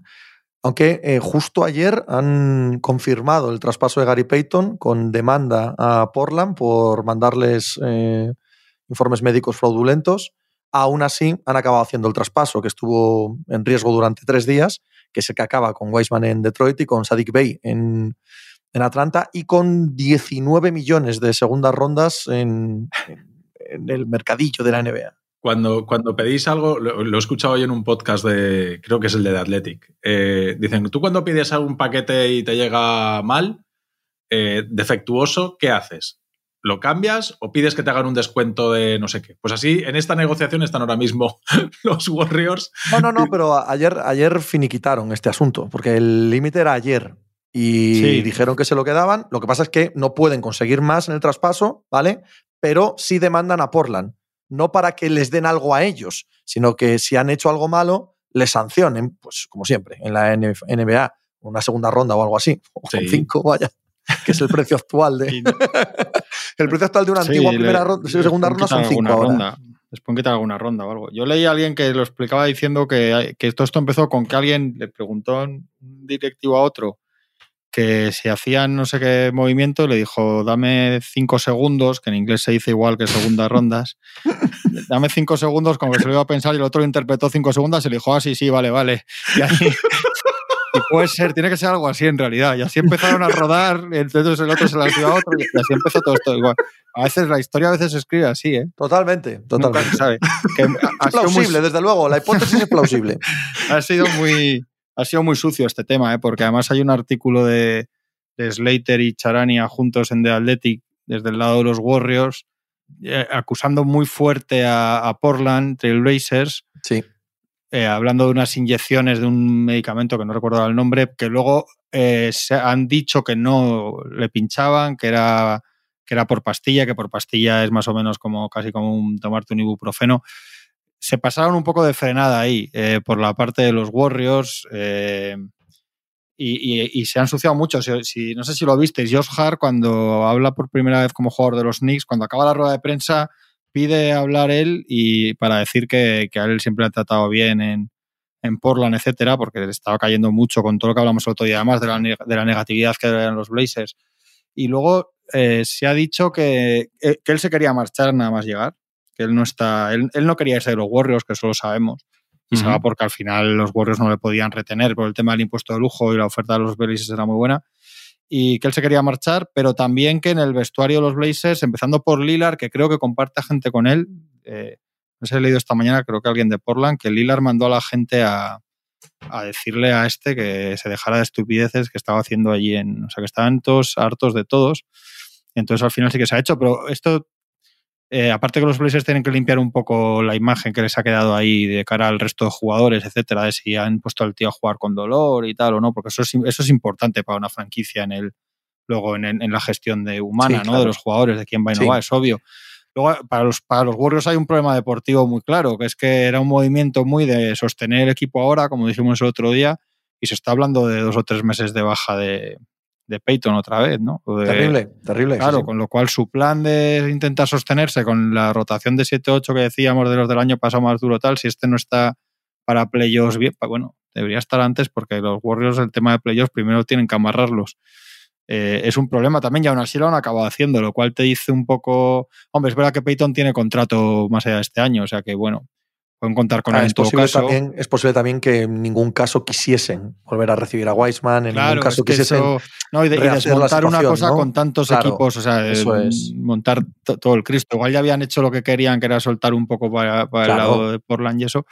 Aunque eh, justo ayer han confirmado el traspaso de Gary Payton con demanda a Portland por mandarles eh, informes médicos fraudulentos. Aún así, han acabado haciendo el traspaso, que estuvo en riesgo durante tres días, que se que acaba con Weisman en Detroit y con Sadik Bey en, Atlanta, y con 19 millones de segundas rondas en el mercadillo de la NBA. Cuando, cuando pedís algo, lo, he escuchado hoy en un podcast de, creo que es el de The Athletic, eh, dicen, tú cuando pides algún paquete y te llega mal, eh, defectuoso, ¿qué haces? ¿Lo cambias o pides que te hagan un descuento de no sé qué? Pues así, en esta negociación están ahora mismo los Warriors. No, no, no, pero ayer, ayer finiquitaron este asunto, porque el límite era ayer y dijeron que se lo quedaban. Lo que pasa es que no pueden conseguir más en el traspaso, ¿vale? Pero sí demandan a Portland no para que les den algo a ellos, sino que si han hecho algo malo, les sancionen, pues como siempre, en la NBA, una segunda ronda o algo así, o cinco, vaya, que es el precio actual de. el precio actual de una antigua primera ronda, segunda ronda son cinco ronda. Después que te alguna ronda o algo. Yo leí a alguien que lo explicaba diciendo que, que todo esto empezó con que alguien le preguntó a un directivo a otro que si hacían no sé qué movimiento, le dijo, dame cinco segundos, que en inglés se dice igual que segundas rondas, dame cinco segundos, como que se lo iba a pensar, y el otro interpretó cinco segundos y le dijo, ah, sí, sí, vale, vale. Y, puede ser, tiene que ser algo así en realidad. Y así empezaron a rodar, entonces el otro se las dio a otro, y así empezó todo esto. Igual. A veces la historia a veces se escribe así, ¿eh? Totalmente, totalmente. sabe. es plausible, desde luego, la hipótesis es plausible. Ha sido muy ha sido muy sucio este tema, ¿eh? porque además hay un artículo de, Slater y Charania juntos en The Athletic desde el lado de los Warriors, eh, acusando muy fuerte a, Portland Trailblazers. Sí. Eh, hablando de unas inyecciones de un medicamento que no recuerdo el nombre, que luego se han dicho que no le pinchaban, que era, que era por pastilla, que por pastilla es más o menos como casi como un, tomarte un ibuprofeno se pasaron un poco de frenada ahí eh, por la parte de los Warriors eh, y, se han ensuciado mucho. Si, no sé si lo visteis, Josh Hart cuando habla por primera vez como jugador de los Knicks, cuando acaba la rueda de prensa, pide hablar él y para decir que, a él siempre ha tratado bien en, Portland, etcétera, porque le estaba cayendo mucho con todo lo que hablamos el otro día, además de la, negatividad que eran los Blazers. Y luego eh, se ha dicho que, que él se quería marchar nada más llegar que él no está, él, no quería ser de los Warriors, que eso lo sabemos. Y se va porque al final los Warriors no le podían retener por el tema del impuesto de lujo y la oferta de los Blazers era muy buena. Y que él se quería marchar, pero también que en el vestuario de los Blazers, empezando por Lillard, que creo que comparte gente con él, eh, no sé, he leído esta mañana, creo que alguien de Portland, que Lillard mandó a la gente a, a decirle a este que se dejara de estupideces que estaba haciendo allí en. O sea, que estaban todos hartos de todos Entonces al final sí que se ha hecho, pero esto, eh, aparte que los Blazers tienen que limpiar un poco la imagen que les ha quedado ahí de cara al resto de jugadores, etcétera, de si han puesto al tío a jugar con dolor y tal o no, porque eso es, eso es importante para una franquicia en el luego en, la gestión de humana, ¿no? De los jugadores, de quién va y no va, es obvio. Luego, para los, para los Warriors hay un problema deportivo muy claro, que es que era un movimiento muy de sostener el equipo ahora, como dijimos el otro día, y se está hablando de dos o tres meses de baja de, de Peyton otra vez, ¿no? terrible, terrible. Claro, con lo cual su plan de intentar sostenerse con la rotación de 7-8 que decíamos de los del año pasado más duro tal, si este no está para playoffs bien, bueno, debería estar antes porque los Warriors el tema de playoffs primero tienen que amarrarlos. Eh, es un problema también y aún así lo han acabado haciendo, lo cual te dice un poco, hombre, es verdad que Peyton tiene contrato más allá de este año, o sea que bueno, pueden contar con ah, él en todo caso. También, es posible también que en ningún caso quisiesen volver a recibir a Weisman, en ningún caso quisiesen. no, y, desmontar una cosa con tantos equipos, o sea, montar todo el Cristo. Igual ya habían hecho lo que querían, que era soltar un poco para, el lado de Portland y eso.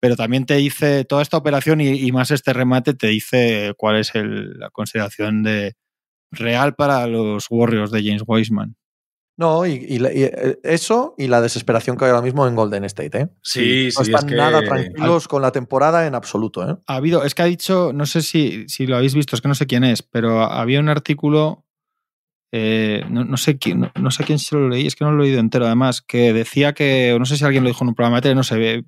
Pero también te dice, toda esta operación y, más este remate te dice cuál es la consideración de real para los Warriors de James Weisman. No, y, eh, eso y la desesperación que hay ahora mismo en Golden State, ¿eh? Sí, sí. No están nada tranquilos con la temporada en absoluto, ¿eh? Ha habido, es que ha dicho, no sé si, si lo habéis visto, es que no sé quién es, pero había un artículo, eh, no, sé quién, no, sé quién se lo leí, es que no lo he leído entero además, que decía que, no sé si alguien lo dijo en un programa de tele, no sé, ve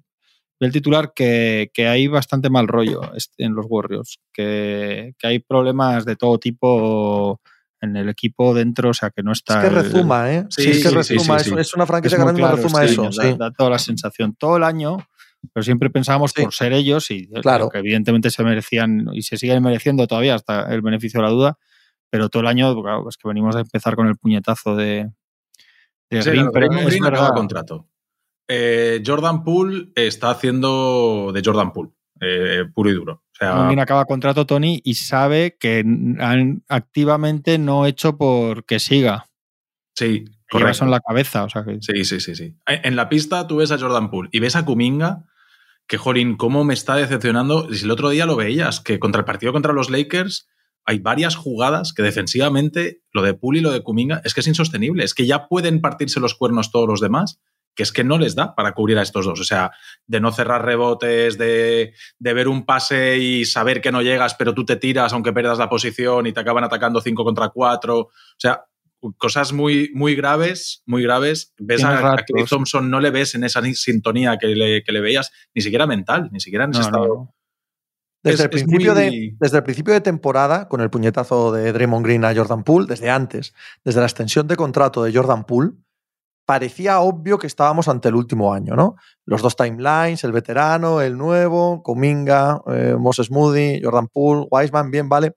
el titular que, que, hay bastante mal rollo en los Warriors, que, que hay problemas de todo tipo en el equipo dentro, o sea, que no está. Es que rezuma, ¿eh? Sí, es que rezuma, es, una franquicia que ahora rezuma eso. Da, toda la sensación. Todo el año, pero siempre pensábamos por ser ellos y claro. que evidentemente se merecían y se siguen mereciendo todavía hasta el beneficio de la duda, pero todo el año, claro, es que venimos a empezar con el puñetazo de, de Green, pero es verdad. contrato. Eh, Jordan Poole está haciendo de Jordan Poole, eh, puro y duro. O sea, acaba contrato Tony y sabe que han activamente no hecho por que siga. Sí, con eso en la cabeza. O sea Sí, sí, sí, sí. En la pista tú ves a Jordan Poole y ves a Kuminga, que jolín, cómo me está decepcionando. Si el otro día lo veías, que contra el partido contra los Lakers hay varias jugadas que defensivamente, lo de Poole y lo de Kuminga, es que es insostenible. Es que ya pueden partirse los cuernos todos los demás que es que no les da para cubrir a estos dos. O sea, de no cerrar rebotes, de, ver un pase y saber que no llegas, pero tú te tiras aunque pierdas la posición y te acaban atacando 5 contra 4. O sea, cosas muy, muy graves, muy graves. Ves a, Clay Thompson, no le ves en esa sintonía que le, veías, ni siquiera mental, ni siquiera en ese estado. Desde, el principio de, desde el principio de temporada, con el puñetazo de Draymond Green a Jordan Poole, desde antes, desde la extensión de contrato de Jordan Poole, parecía obvio que estábamos ante el último año, ¿no? Los dos timelines, el veterano, el nuevo, Cominga, eh, Moses Moody, Jordan Poole, Wiseman, bien, vale.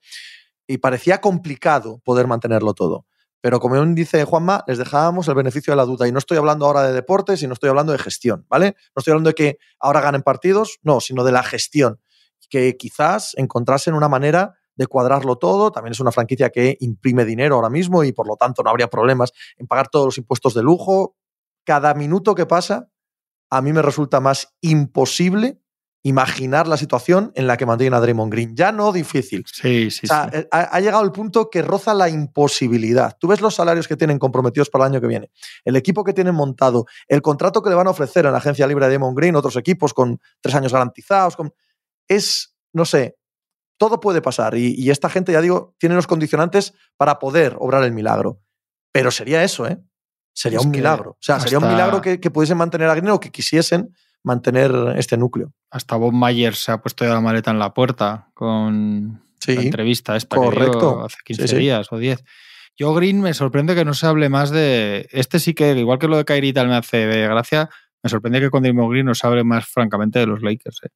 Y parecía complicado poder mantenerlo todo. Pero como dice Juanma, les dejábamos el beneficio de la duda. Y no estoy hablando ahora de deportes y no estoy hablando de gestión, ¿vale? No estoy hablando de que ahora ganen partidos, no, sino de la gestión. Que quizás encontrasen una manera de cuadrarlo todo. También es una franquicia que imprime dinero ahora mismo y por lo tanto no habría problemas en pagar todos los impuestos de lujo. Cada minuto que pasa, a mí me resulta más imposible imaginar la situación en la que mantienen a Draymond Green. Ya no difícil. Sí, sí, eh, Ha, llegado el punto que roza la imposibilidad. Tú ves los salarios que tienen comprometidos para el año que viene, el equipo que tienen montado, el contrato que le van a ofrecer en la agencia libre de Draymond Green, otros equipos con tres años garantizados. Con... Es, no sé, todo puede pasar y, esta gente, ya digo, tiene los condicionantes para poder obrar el milagro. Pero sería eso, ¿eh? Sería un milagro. O sea, sería un milagro que, pudiesen mantener a Green o que quisiesen mantener este núcleo. Hasta Bob Myers se ha puesto ya la maleta en la puerta con la entrevista esta correcto. hace 15 días o 10. Yo Green me sorprende que no se hable más de... Este sí que, igual que lo de Kyrie tal me hace gracia, me sorprende que con Draymond Green no se hable más francamente de los Lakers. ¿eh?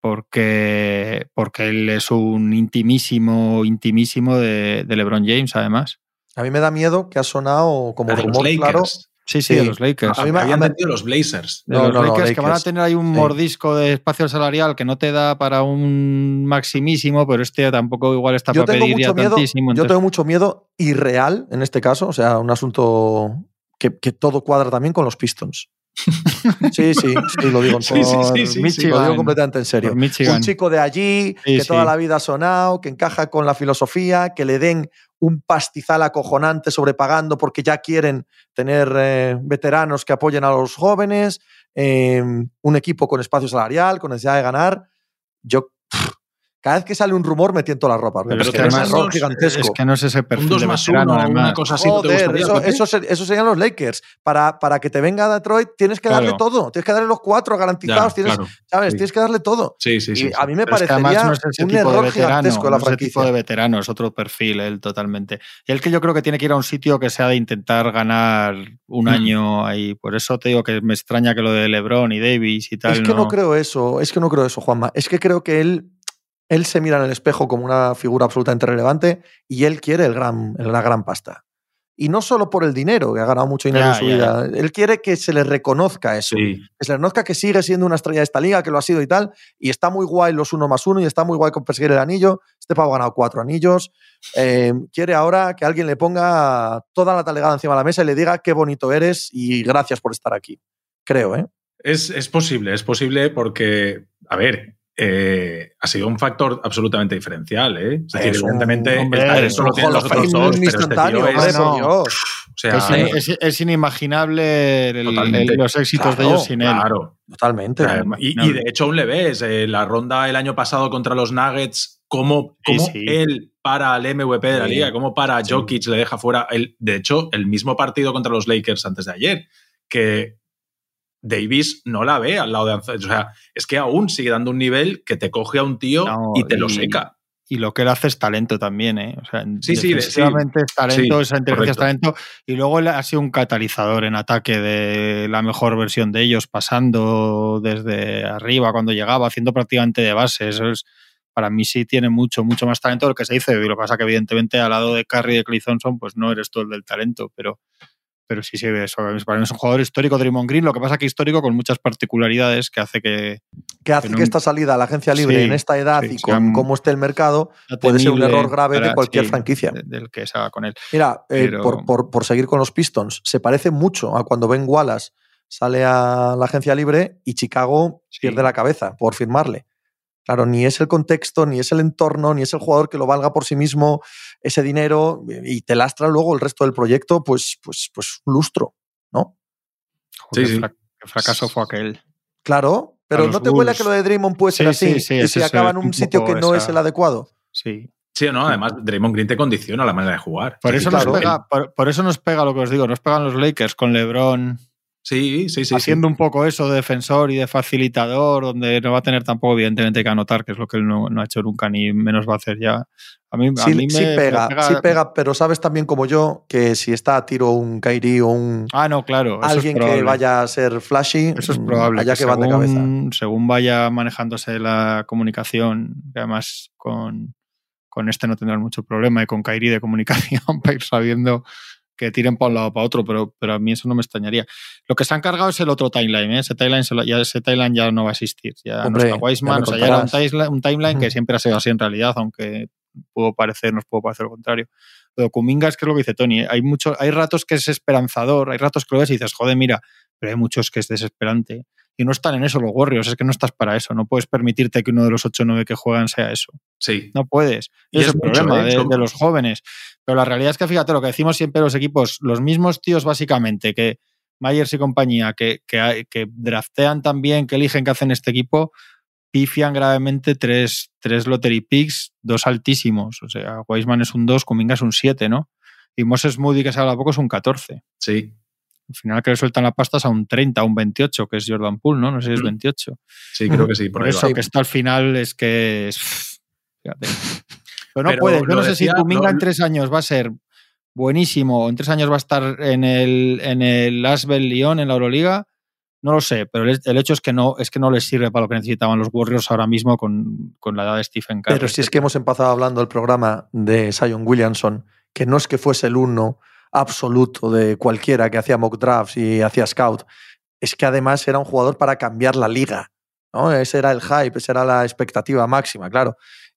Porque, porque él es un intimísimo, intimísimo de, LeBron James, además. A mí me da miedo que ha sonado como rumor, claro. Sí, sí, de los Lakers. A mí me habían metido los Blazers. De los Lakers, que van a tener ahí un mordisco de espacio salarial que no te da para un maximísimo, pero este tampoco igual está para pedir ya tantísimo. Yo tengo mucho miedo irreal en este caso, o sea, un asunto que, que todo cuadra también con los Pistons. Sí, sí, sí, lo digo, Sí, sí, sí, sí, Michigan, lo digo completamente en serio. Un chico de allí, que toda la vida ha sonado, que encaja con la filosofía, que le den un pastizal acojonante sobrepagando porque ya quieren tener eh, veteranos que apoyen a los jóvenes, eh, un equipo con espacio salarial, con necesidad de ganar. Yo, cada vez que sale un rumor me tiento la ropa. Pero es que que es un además error es- gigantesco. Es que no es ese perfil Un 2 de más veterano, 1, además. una cosa así. ¿no te Joder, eso, eso, ser- eso serían los Lakers. Para, para que te venga Detroit tienes que darle todo. Tienes que darle los cuatro garantizados. Ya, tienes, claro. ¿Sabes? Sí. Tienes que darle todo. Sí, sí, y sí. sí. a mí me Pero es que parecería además no es ese un tipo de error veterano, gigantesco de la no es ese tipo franquicia. de veterano, es otro perfil él totalmente. Y él que yo creo que tiene que ir a un sitio que sea de intentar ganar un Mm. año ahí. Por eso te digo que me extraña que lo de LeBron y Davis y tal. Es que no creo eso, es que no creo eso, Juanma. Es que creo que él, él se mira en el espejo como una figura absolutamente relevante y él quiere el gran, la gran pasta. Y no solo por el dinero, que ha ganado mucho dinero en su vida. Él quiere que se le reconozca eso. Sí. Que se le reconozca que sigue siendo una estrella de esta liga, que lo ha sido y tal. Y está muy guay los uno más uno y está muy guay con perseguir el anillo. Este pavo ha ganado cuatro anillos. Eh, quiere ahora que alguien le ponga toda la talegada encima de la mesa y le diga qué bonito eres y gracias por estar aquí. Creo, ¿eh? Es, es posible, es posible porque, a ver, eh, ha sido un factor absolutamente diferencial. ¿eh? Es decir, Es evidentemente, hombre, el es talento un lo tienen Hall los of otros dos, pero este tío es, por no. Dios. o sea, Es, in- es- es inimaginable el- el- los éxitos de ellos sin él. claro. Totalmente. Y, no. y de hecho aún le ves, eh, la ronda el año pasado contra los Nuggets, cómo, cómo sí. él para al MVP de la Sí. liga, cómo para Sí. Jokic le deja fuera, el, de hecho, el mismo partido contra los Lakers antes de ayer, que Davis no la ve al lado de Anthony. O sea, es que aún sigue dando un nivel que te coge a un tío No, y te lo seca. Y lo que él hace es talento también, ¿eh? O sea, Sí, sí, de- defensivamente es talento, Sí, esa inteligencia es talento. Y luego él ha sido un catalizador en ataque de la mejor versión de ellos, pasando desde arriba cuando llegaba, haciendo prácticamente de base. Eso es, para mí sí tiene mucho, mucho más talento del que se dice. Y lo que pasa que evidentemente al lado de Curry y de Clay Thompson, pues no eres tú el del talento, pero, pero sí, sí, eso. Para mí es un jugador histórico, Draymond Green. Lo que pasa que histórico con muchas particularidades que hace que, que hace que no- que esta salida a la agencia libre Sí, en esta edad sí, y con cómo esté el mercado puede ser un error grave de cualquier sí, franquicia. de- del que se haga con él. Mira, eh, por, por- por seguir con los Pistons, se parece mucho a cuando Ben Wallace sale a la agencia libre y Chicago pierde la cabeza por firmarle. Claro, ni es el contexto, ni es el entorno, ni es el jugador que lo valga por sí mismo, ese dinero, y te lastra luego el resto del proyecto, pues, pues, pues un lustro, ¿no? Joder, Sí, qué fracaso fue aquel. Claro, pero ¿no te huele que lo de Draymond puede ser Sí, así? sí, sí, y eso, acaba en un un sitio que no es el adecuado. Sí. Sí, no, además Draymond Green te condiciona la manera de jugar. Por Sí, eso, nos pega, por, por eso nos pega lo que os digo, nos pegan los Lakers con LeBron Sí, sí, sí. haciendo un poco eso de defensor y de facilitador, donde no va a tener tampoco, evidentemente, que anotar, que es lo que él no, no ha hecho nunca ni menos va a hacer ya. A mí, a Sí, mí me, sí me pega, sí pega, pero sabes también como yo que si está a tiro un Kairi o un Ah, no, claro. eso es alguien que vaya a ser flashy, Eso es mm, probable. allá que, van de según, cabeza. según vaya manejándose la comunicación, que además con, con este no tendrán mucho problema y con Kairi de comunicación para ir sabiendo que tiren para un lado o para otro, pero, pero a mí eso no me extrañaría. Lo que se han cargado es el otro timeline, ¿eh? ese, timeline ya, ese timeline ya no va a existir. Ya Hombre, no está Wiseman, ya o sea, ya era un timeline, un timeline que siempre ha sido así en realidad, aunque pudo parecer, nos pudo parecer lo contrario. Pero Kuminga es que es lo que dice Tony, hay, mucho, hay ratos que es esperanzador, hay ratos que lo ves y dices, joder, mira, pero hay muchos que es desesperante. Y no están en eso los Warriors, es que no estás para eso. No puedes permitirte que uno de los 8 o 9 que juegan sea eso. Sí. No puedes. Y es es el mucho, problema ¿eh? de, los jóvenes. Pero la realidad es que, fíjate, lo que decimos siempre los equipos, los mismos tíos básicamente que Myers y compañía, que, que, que draftean también, que eligen que hacen este equipo, pifian gravemente tres, tres lottery picks, dos altísimos. O sea, Wiseman es un 2, Kuminga es un 7, ¿no? Y Moses Moody, que se habla poco, es un 14. Sí. Al final que le sueltan las pastas a un 30, a un 28, que es Jordan Poole, ¿no? No sé si es Mm. 28. Sí, creo que sí. Por eso va. que esto al final es que es. Fíjate. Pero no Pero puedes. Yo no sé decía, si Kuminga en tres años va a ser buenísimo, o en tres años va a estar en el, en el Asbel Lyon, en la Euroliga. No lo sé, pero el, el hecho es que no es que no les sirve para lo que necesitaban los Warriors ahora mismo con, con la edad de Stephen Curry. Pero si es que hemos empezado hablando del programa de Zion Williamson, que no es que fuese el uno absoluto de cualquiera que hacía mock drafts y hacía scout, es que además era un jugador para cambiar la liga. ¿no? Ese era el hype, esa era la expectativa máxima, claro.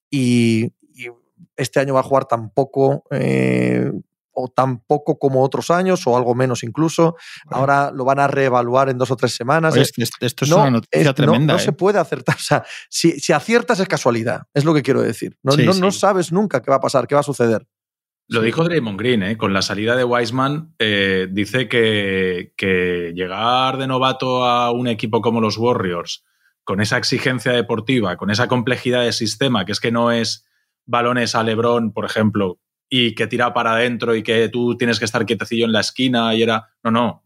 Y, y este año va a jugar tan poco, eh, o tan poco como otros años o algo menos incluso. Ahora lo van a reevaluar en dos o tres semanas. esto es una noticia tremenda. No, se ¿eh? puede acertar. O sea, si, si, aciertas es casualidad, es lo que quiero decir. No, no, sabes nunca qué va a pasar, qué va a suceder. Lo dijo Draymond Green, ¿eh? con la salida de Wiseman, eh, dice que, que llegar de novato a un equipo como los Warriors, con esa exigencia deportiva, con esa complejidad de sistema, que es que no es balones a Lebron, por ejemplo, y que tira para adentro y que tú tienes que estar quietecillo en la esquina y era... No, no,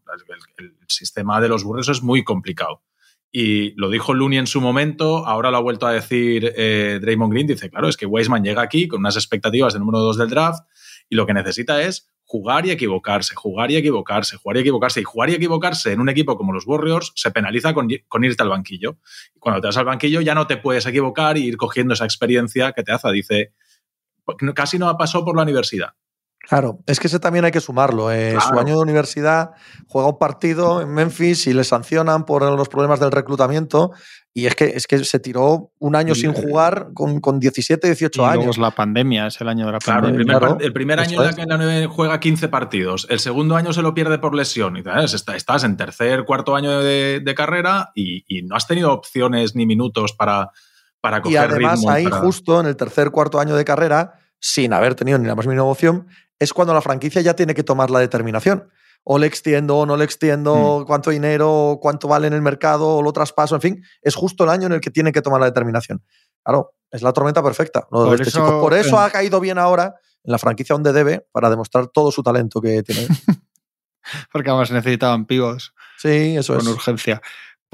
el, sistema de los burros es muy complicado. Y lo dijo Looney en su momento, ahora lo ha vuelto a decir eh, Draymond Green, dice, claro, es que Weisman llega aquí con unas expectativas de número 2 del draft y lo que necesita es jugar y equivocarse, jugar y equivocarse, jugar y equivocarse. Y jugar y equivocarse en un equipo como los Warriors se penaliza con, irte al banquillo. Cuando te vas al banquillo ya no te puedes equivocar y ir cogiendo esa experiencia que te hace. Dice, casi no pasó por la universidad. Claro, es que ese también hay que sumarlo. Eh, su año de universidad juega un partido en Memphis y le sancionan por los problemas del reclutamiento. Y es que, es que se tiró un año sin jugar con, con 17, 18 y años. Luego es la pandemia, es el año de la pandemia. el primer, año en que la 9 juega 15 partidos, el segundo año se lo pierde por lesión. Y estás en tercer, cuarto año de, carrera y, no has tenido opciones ni minutos para, para coger Y además ahí, para... justo en el tercer, cuarto año de carrera, sin haber tenido ni la más mínima opción, es cuando la franquicia ya tiene que tomar la determinación. O le extiendo o no le extiendo, mm. cuánto dinero, cuánto vale en el mercado, o lo traspaso, en fin. Es justo el año en el que tiene que tomar la determinación. Claro, es la tormenta perfecta. por, este eso, por eso ha caído bien ahora en la franquicia donde debe para demostrar todo su talento que tiene. Porque además necesitaban pivos. Sí, eso es. Con urgencia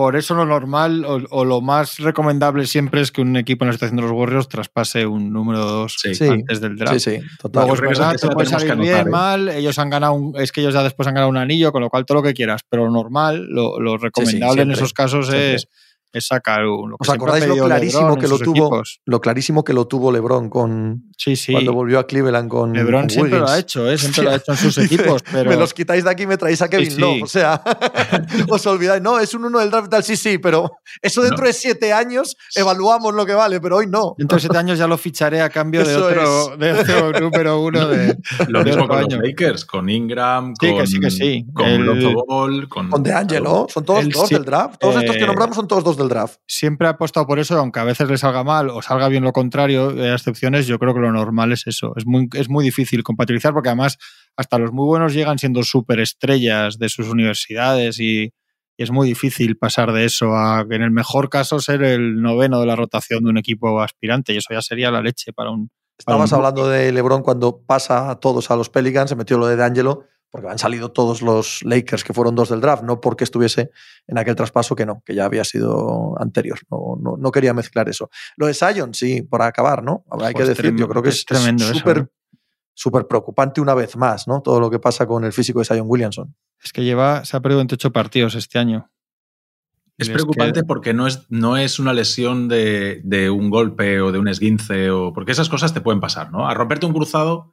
por eso lo normal o, lo más recomendable siempre es que un equipo en la situación de los Warriors traspase un número 2 antes del draft. Sí, sí, total. Luego es verdad, te puede salir bien, ¿eh? mal, ellos han ganado un, es que ellos ya después han ganado un anillo, con lo cual todo lo que quieras, pero lo normal, lo, lo recomendable en esos casos es es sacar un. ¿Os acordáis lo clarísimo que lo tuvo? Lo clarísimo que lo tuvo LeBron con sí, sí. cuando volvió a Cleveland con. LeBron siempre lo ha hecho, ¿eh? siempre lo ha hecho en sus equipos. Pero... me los quitáis de aquí y me traéis a Kevin Love. O sea, os olvidáis. No, es un uno del draft tal, sí, sí, pero eso dentro de siete años evaluamos lo que vale, pero hoy no. Dentro de siete años ya lo ficharé a cambio de otro, de otro, número uno de. Lo mismo con los Lakers, con Ingram, con, que sí, que sí. con el... Ball, con. Con DeAngelo. Son todos dos del draft. Todos estos que eh, nombramos son todos dos del draft. Siempre ha apostado por eso, aunque a veces le salga mal o salga bien lo contrario, hay excepciones, yo creo que lo normal es eso. Es muy, es muy difícil compatibilizar porque además hasta los muy buenos llegan siendo superestrellas de sus universidades y, es muy difícil pasar de eso a, en el mejor caso, ser el noveno de la rotación de un equipo aspirante y eso ya sería la leche para un... Estabas hablando de LeBron cuando pasa a todos a los Pelicans, se metió lo de D'Angelo porque han salido todos los Lakers que fueron dos del draft, no porque estuviese en aquel traspaso que no, que ya había sido anterior. No, no, quería mezclar eso. Lo de Sion, sí, por acabar, ¿no? Hay que decir, yo creo que es, súper ¿eh? súper preocupante una vez más, ¿no? Todo lo que pasa con el físico de Sion Williamson. Es que lleva, se ha perdido 28 partidos este año. Es preocupante porque no es, no es una lesión de, de, un golpe o de un esguince, o porque esas cosas te pueden pasar, ¿no? A romperte un cruzado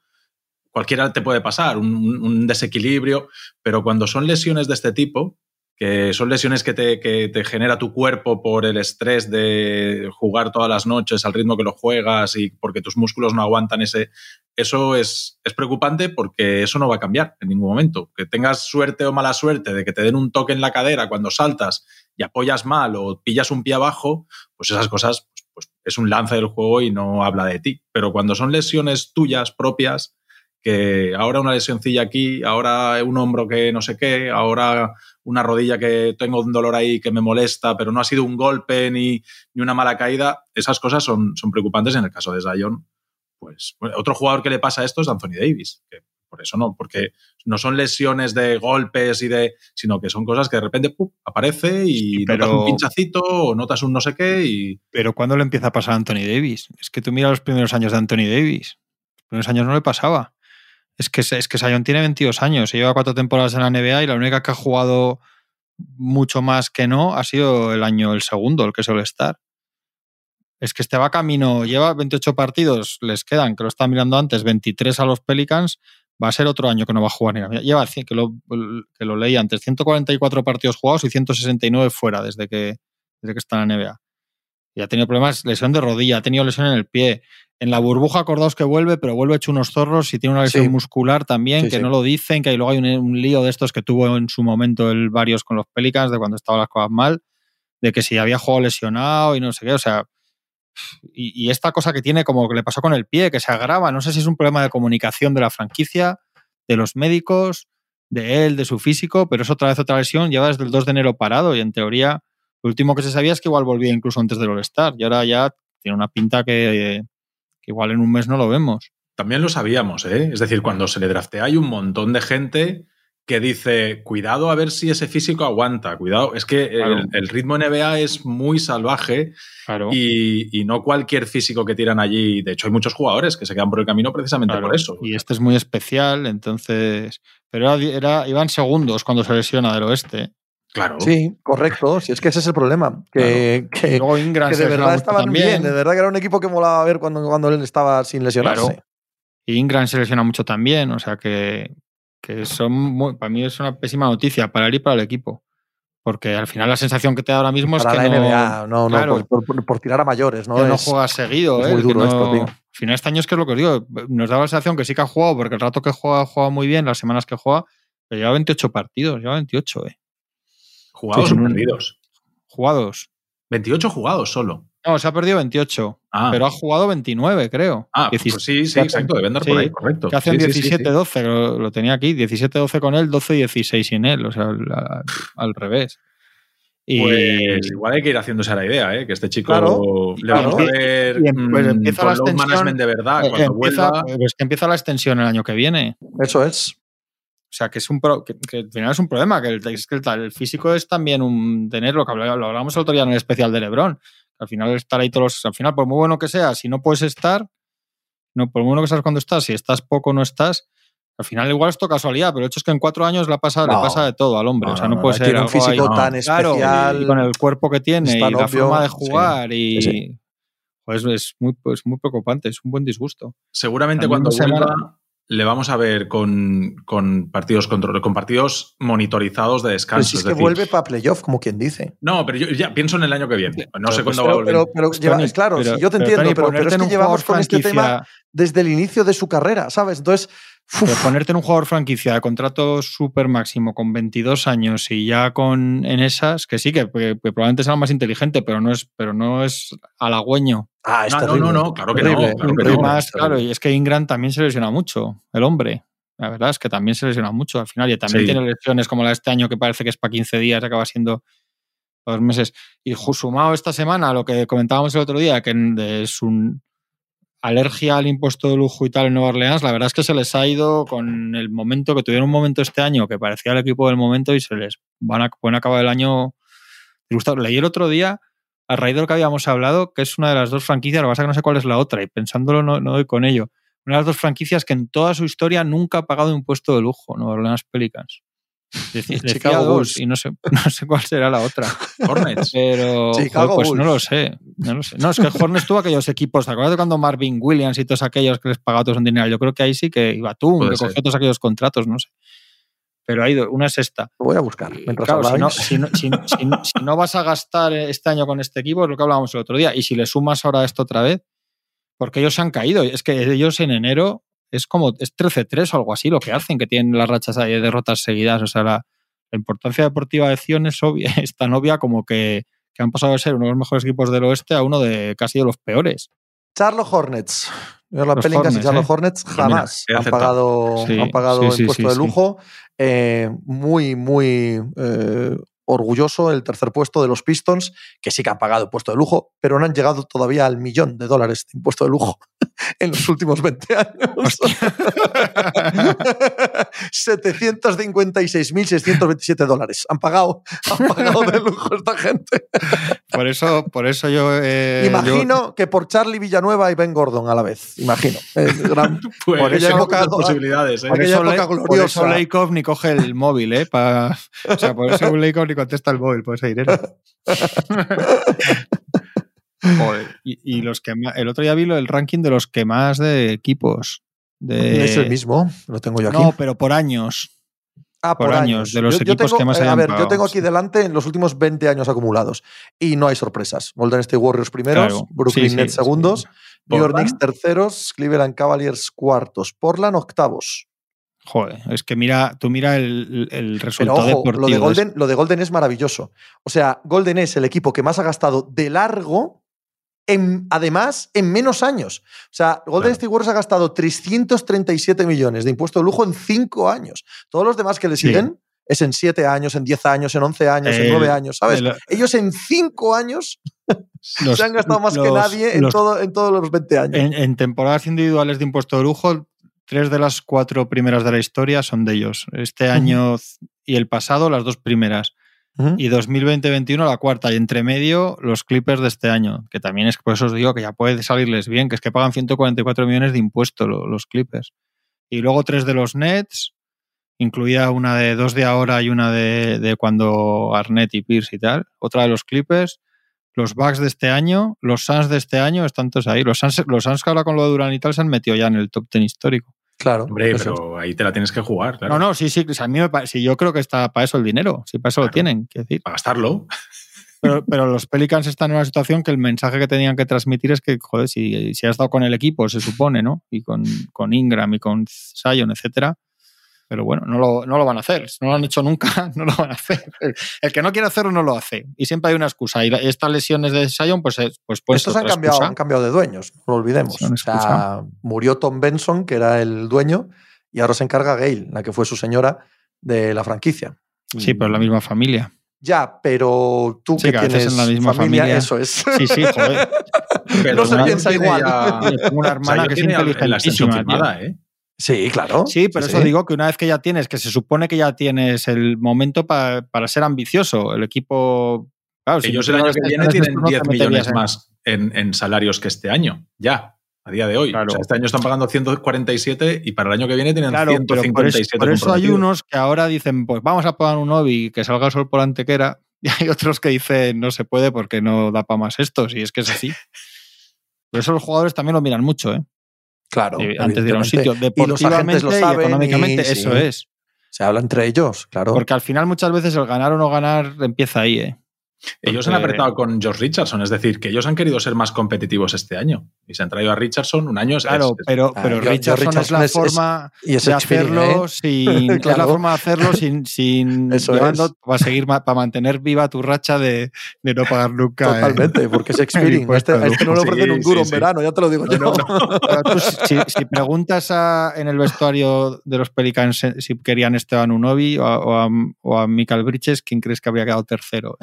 cualquiera te puede pasar, un, desequilibrio, pero cuando son lesiones de este tipo, que son lesiones que te, genera tu cuerpo por el estrés de jugar todas las noches al ritmo que lo juegas y porque tus músculos no aguantan ese... Eso es, es preocupante porque eso no va a cambiar en ningún momento. Que tengas suerte o mala suerte de que te den un toque en la cadera cuando saltas y apoyas mal o pillas un pie abajo, pues esas cosas pues, pues es un lance del juego y no habla de ti. Pero cuando son lesiones tuyas propias, que ahora una lesioncilla aquí, ahora un hombro que no sé qué, ahora una rodilla que tengo un dolor ahí que me molesta, pero no ha sido un golpe ni, ni una mala caída, esas cosas son, son preocupantes en el caso de Zion. Pues otro jugador que le pasa esto es Anthony Davis, que por eso no, porque no son lesiones de golpes y de, sino que son cosas que de repente aparece y notas un pinchacito o notas un no sé qué y... Pero ¿cuándo le empieza a pasar a Anthony Davis? Es que tú miras los primeros años de Anthony Davis. Los primeros años no le pasaba. Es que, es que Sion tiene 22 años, se lleva cuatro temporadas en la NBA y la única que ha jugado mucho más que no ha sido el año el segundo, el que suele estar. Es que este va camino, lleva 28 partidos, les quedan, que lo estaba mirando antes, 23 a los Pelicans, va a ser otro año que no va a jugar ni nada. Lleva, que lo, que lo leí antes, 144 partidos jugados y 169 fuera desde que, desde que está en la NBA. Y ha tenido problemas, lesión de rodilla, ha tenido lesión en el pie, En la burbuja, acordaos que vuelve, pero vuelve hecho unos zorros y tiene una lesión Sí. muscular también, Sí, que sí. no lo dicen, que ahí luego hay un, un lío de estos que tuvo en su momento el varios con los Pelicans, de cuando estaban las cosas mal, de que si había jugado lesionado y no sé qué, o sea. Y, y esta cosa que tiene como que le pasó con el pie, que se agrava, no sé si es un problema de comunicación de la franquicia, de los médicos, de él, de su físico, pero es otra vez otra lesión, lleva desde el 2 de enero parado y en teoría lo último que se sabía es que igual volvía incluso antes del All-Star y ahora ya tiene una pinta que, que igual en un mes no lo vemos. También lo sabíamos, ¿eh? Es decir, cuando se le draftea hay un montón de gente que dice, cuidado a ver si ese físico aguanta, cuidado, es que Claro. el, el ritmo NBA es muy salvaje Claro. y, y no cualquier físico que tiran allí, de hecho hay muchos jugadores que se quedan por el camino precisamente Claro, por eso. Y este es muy especial, entonces. Pero era, era- iban segundos cuando se lesiona del oeste. Claro. Sí, correcto. Si es que ese es el problema. Que, que, luego Ingram que se de verdad estaban también. bien. De verdad que era un equipo que molaba ver cuando, cuando él estaba sin lesionarse. Claro. Y Ingram se lesiona mucho también. O sea que, que son muy- para mí es una pésima noticia para él y para el equipo. Porque al final la sensación que te da ahora mismo Para es que no, NBA, no, no, claro. por, por- por tirar a mayores, ¿no? que no juega seguido. es ¿eh? muy duro no- esto, tío. Al final este año es que es lo que os digo. Nos daba la sensación que sí que ha jugado, porque el rato que juega, juega muy bien, las semanas que juega, pero lleva 28 partidos, lleva 28, ¿eh? Jugados Sí, perdidos. Jugados. 28 jugados solo. No, se ha perdido 28, Ah, pero ha jugado 29, creo. ah 16. pues sí, sí, exacto, debe andar por sí, ahí, correcto. Que hacen Sí, sí, sí, sí. 17-12, lo, lo tenía aquí, 17-12 con él, 12-16 sin él, o sea, al, al- revés. Y Pues igual hay que ir haciéndose a la idea, ¿eh? que este chico Claro, le vamos claro. a ver Y em- pues mm, empieza con la extensión, management de verdad eh, cuando empieza, vuelva. pues que empieza la extensión el año que viene. Eso es. O sea, que es un pro- que, que al final es un problema, que el, es que el, el físico es también un tener lo que hablamos el otro día en el especial de Lebron. Al final estar ahí todos los, al final, por muy bueno que sea, si no puedes estar, no, por muy bueno que seas cuando estás, si estás poco no estás, al final igual esto casualidad, pero el hecho es que en cuatro años la pasa, le No. pasa de todo al hombre. No, o sea, no, puede ser tiene un físico ahí- tan Claro, especial. y con el cuerpo que tiene es y la obvio, forma de sí. jugar y Sí, sí. pues es muy, pues muy preocupante, es un buen disgusto. Seguramente También cuando vuelva. Le vamos a ver con, con partidos control, con partidos monitorizados de Pero descanso. si es es que decir, vuelve para playoff, como quien dice. No, pero yo ya pienso en el año que viene. No sé pues, cuándo va a volver. Pero, pero Pues, lleva- Tony, es claro, pero- sí, yo te pero, entiendo, Tony, pero, pero es que llevamos con este tema desde el inicio de su carrera, ¿sabes? Entonces, Pero ponerte en un jugador franquicia de contrato súper máximo con 22 años y ya con en esas, que sí, que, que probablemente sea más inteligente, pero no es, pero no es halagüeño. ah, es No, no, terrible. no, no, claro que no, claro que y no. más, claro, y es que Ingram también se lesiona mucho, el hombre. La verdad es que también se lesiona mucho al final y también Sí. tiene lesiones como la de este año que parece que es para 15 días, acaba siendo dos meses. Y sumado esta semana a lo que comentábamos el otro día, que de su alergia al impuesto de lujo y tal en Nueva Orleans, la verdad es que se les ha ido con el momento que tuvieron un momento este año que parecía el equipo del momento y se les van a, pueden acabar el año disgustados. Leí el otro día, a raíz de lo que habíamos hablado, que es una de las dos franquicias, lo que pasa es que no sé cuál es la otra, y pensándolo no, no doy con ello. Una de las dos franquicias que en toda su historia nunca ha pagado impuesto de lujo, Nueva Orleans Pelicans. Decía, decía Bulls. y no sé, no sé cuál será la otra. Hornets. Pero Chicago joder, pues Bulls. no lo sé. No lo sé. No, es que Hornets tuvo aquellos equipos. ¿Te acuerdas de cuando Marvin Williams y todos aquellos que les pagaba todos un dinero? Yo creo que ahí sí que iba tú, que cogió todos aquellos contratos, no sé. Pero ha ido, una es esta. Lo voy a buscar. Claro, si no, si, no, si- si- si no vas a gastar este año con este equipo, es lo que hablábamos el otro día. Y si le sumas ahora esto otra vez, porque ellos se han caído. Es que ellos en enero es como es 13-3 o algo así lo que hacen, que tienen las rachas de derrotas seguidas. O sea, la, la importancia deportiva de Zion es, obvia, es tan obvia como que, que han pasado de ser uno de los mejores equipos del oeste a uno de casi de los peores. Charlotte Hornets. Los Los Pelicans y Hornets, Charlotte ¿eh? Hornets jamás mira, han pagado, Sí, han pagado sí, sí, impuesto sí, de sí. lujo. Eh, muy, muy eh, orgulloso el tercer puesto de los Pistons, que sí que han pagado impuesto de lujo, pero no han llegado todavía al millón de dólares de impuesto de lujo en los últimos 20 años. 756.627 dólares. Han pagado, han pagado de lujo esta gente. Por eso, por eso yo. eh, yo- Imagino que por Charlie Villanueva y Ben Gordon a la vez. Imagino. Es gran- Pues Por eso- época posibilidades, ¿eh? Por eso, época Le- por gloriosa. eso Lakoff ni coge el móvil, ¿eh? Pa- o sea, por eso Lakoff ni contesta el móvil, por ese dinero. Joder, Y, y los que ma- el otro día vi lo- el ranking de los que más de equipos. De... es el mismo, lo tengo yo aquí. No, pero por años. Ah, por años, de los Yo- yo equipos tengo- que más eh, A hayan ver, yo tengo aquí sí. delante en los últimos 20 años acumulados y no hay sorpresas. Golden State Warriors primeros, Claro. Brooklyn Sí, sí, Nets sí. segundos, New York Knicks terceros, Cleveland Cavaliers cuartos, Portland octavos. Joder, es que mira, tú mira el, resultado deportivo. Lo de, Golden, lo de Golden es maravilloso. O sea, Golden es el equipo que más ha gastado de largo, en, además, en menos años. O sea, Golden State Warriors ha gastado 337 millones de impuesto de lujo en cinco años. Todos los demás que le siguen es en siete años, en 10 años, en 11 años, en 9 años, ¿sabes? Ellos en cinco años se han gastado más que nadie en, todo, en todos los 20 años. En, temporadas individuales de impuesto de lujo, tres de las cuatro primeras de la historia son de ellos. Este año y el pasado, las dos primeras. Y 2020-21 la cuarta. Y entre medio, los Clippers de este año. Que también es por eso os digo que ya puede salirles bien, que es que pagan 144 millones de impuestos los Clippers. Y luego tres de los Nets, incluida una de dos de ahora y una de, cuando Arnett y Pierce y tal, otra de los Clippers, los Bucks de este año, los Suns de este año, están todos ahí. Los Suns, los Suns que ahora con lo de Durán y tal se han metido ya en el top ten histórico. Claro. Hombre, pero ahí te la tienes que jugar. Claro. No, no, sí, sí. a mí me sí, yo creo que está para eso el dinero. Sí, para eso lo tienen. Decir. Para gastarlo. Pero, pero, los Pelicans están en una situación que el mensaje que tenían que transmitir es que, joder, si, si has estado con el equipo, se supone, ¿no? Y con, con Ingram y con Zion, etcétera, pero bueno, no lo, no lo, van a hacer. No lo han hecho nunca, no lo van a hacer. El, que no quiere hacerlo no lo hace. Y siempre hay una excusa. Y estas lesiones de Sion, pues, pues, pues Estos han cambiado, han cambiado de dueños, no lo olvidemos. O sea, murió Tom Benson, que era el dueño, y ahora se encarga Gail, la que fue su señora de la franquicia. Sí, pero la misma familia. Ya, pero tú que, tienes en la misma familia, eso es. Sí, sí, joder. no se piensa igual. Tengo una hermana que es inteligentísima. ¿eh? Sí, claro. Sí, pero eso digo que una vez que ya tienes, que se supone que ya tienes el momento para ser ambicioso, el equipo. Claro, Ellos el año que viene tienen 10 millones más en, salarios que este año, ya, a día de hoy. O sea, este año están pagando 147 y para el año que viene tienen 157. por eso, por eso hay unos que ahora dicen, pues vamos a pagar un hobby que salga el sol por antequera, y hay otros que dicen, no se puede porque no da para más esto, si es que es así. Por eso los jugadores también lo miran mucho, ¿eh? Claro. antes de ir a un sitio. Deportivamente y, económicamente, eso es. Se habla entre ellos, claro. Porque al final muchas veces el ganar o no ganar empieza ahí, ¿eh? Ellos han apretado con George Richardson, es decir, que ellos han querido ser más competitivos este año y se han traído a Richardson un año. Claro, pero, pero Richardson, es la forma de hacerlo sin, es la forma de hacerlo sin, sin llevando, para seguir para mantener viva tu racha de, de no pagar nunca. ¿eh? Totalmente, porque es Experience. este, este, no lo ofrecen un duro en verano, ya te lo digo yo. si, preguntas en el vestuario de los Pelicans si querían Esteban Unovi o a, o a, o a Michael Bridges, ¿quién crees que habría quedado tercero?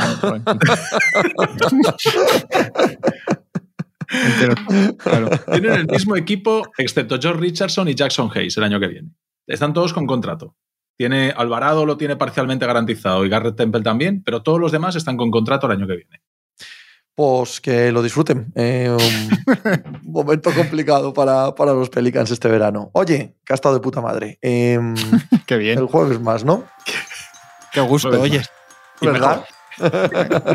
Tienen el mismo equipo, excepto George Richardson y Jackson Hayes el año que viene. Están todos con contrato. Tiene Alvarado lo tiene parcialmente garantizado y Garrett Temple también, pero todos los demás están con contrato el año que viene. Pues que lo disfruten. Eh, un momento complicado para, los Pelicans este verano. Oye, que ha estado de puta madre. Em, Qué bien. El jueves más, ¿no? Qué gusto, oye. ¿Verdad?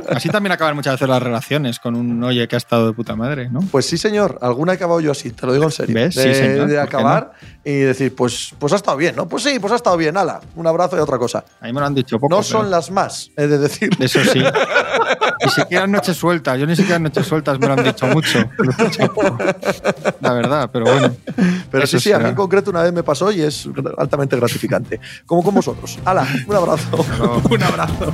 Así también acaban muchas veces las relaciones con un oye que ha estado de puta madre, ¿no? Pues sí, señor. Alguna he acabado yo así, te lo digo en serio. De, sí, señor. de acabar y decir, pues, pues ha estado bien, ¿no? Pues sí, pues ha estado bien. Hala, un abrazo y otra cosa. A mí me lo han dicho poco. No son las más, he de decir. Eso sí. Ni siquiera noches sueltas. Yo ni siquiera noches sueltas me lo han dicho mucho. La verdad, pero bueno. Pero sí, sí, a mí en concreto una vez me pasó y es altamente gratificante. Como con vosotros. Hala, un abrazo. un abrazo.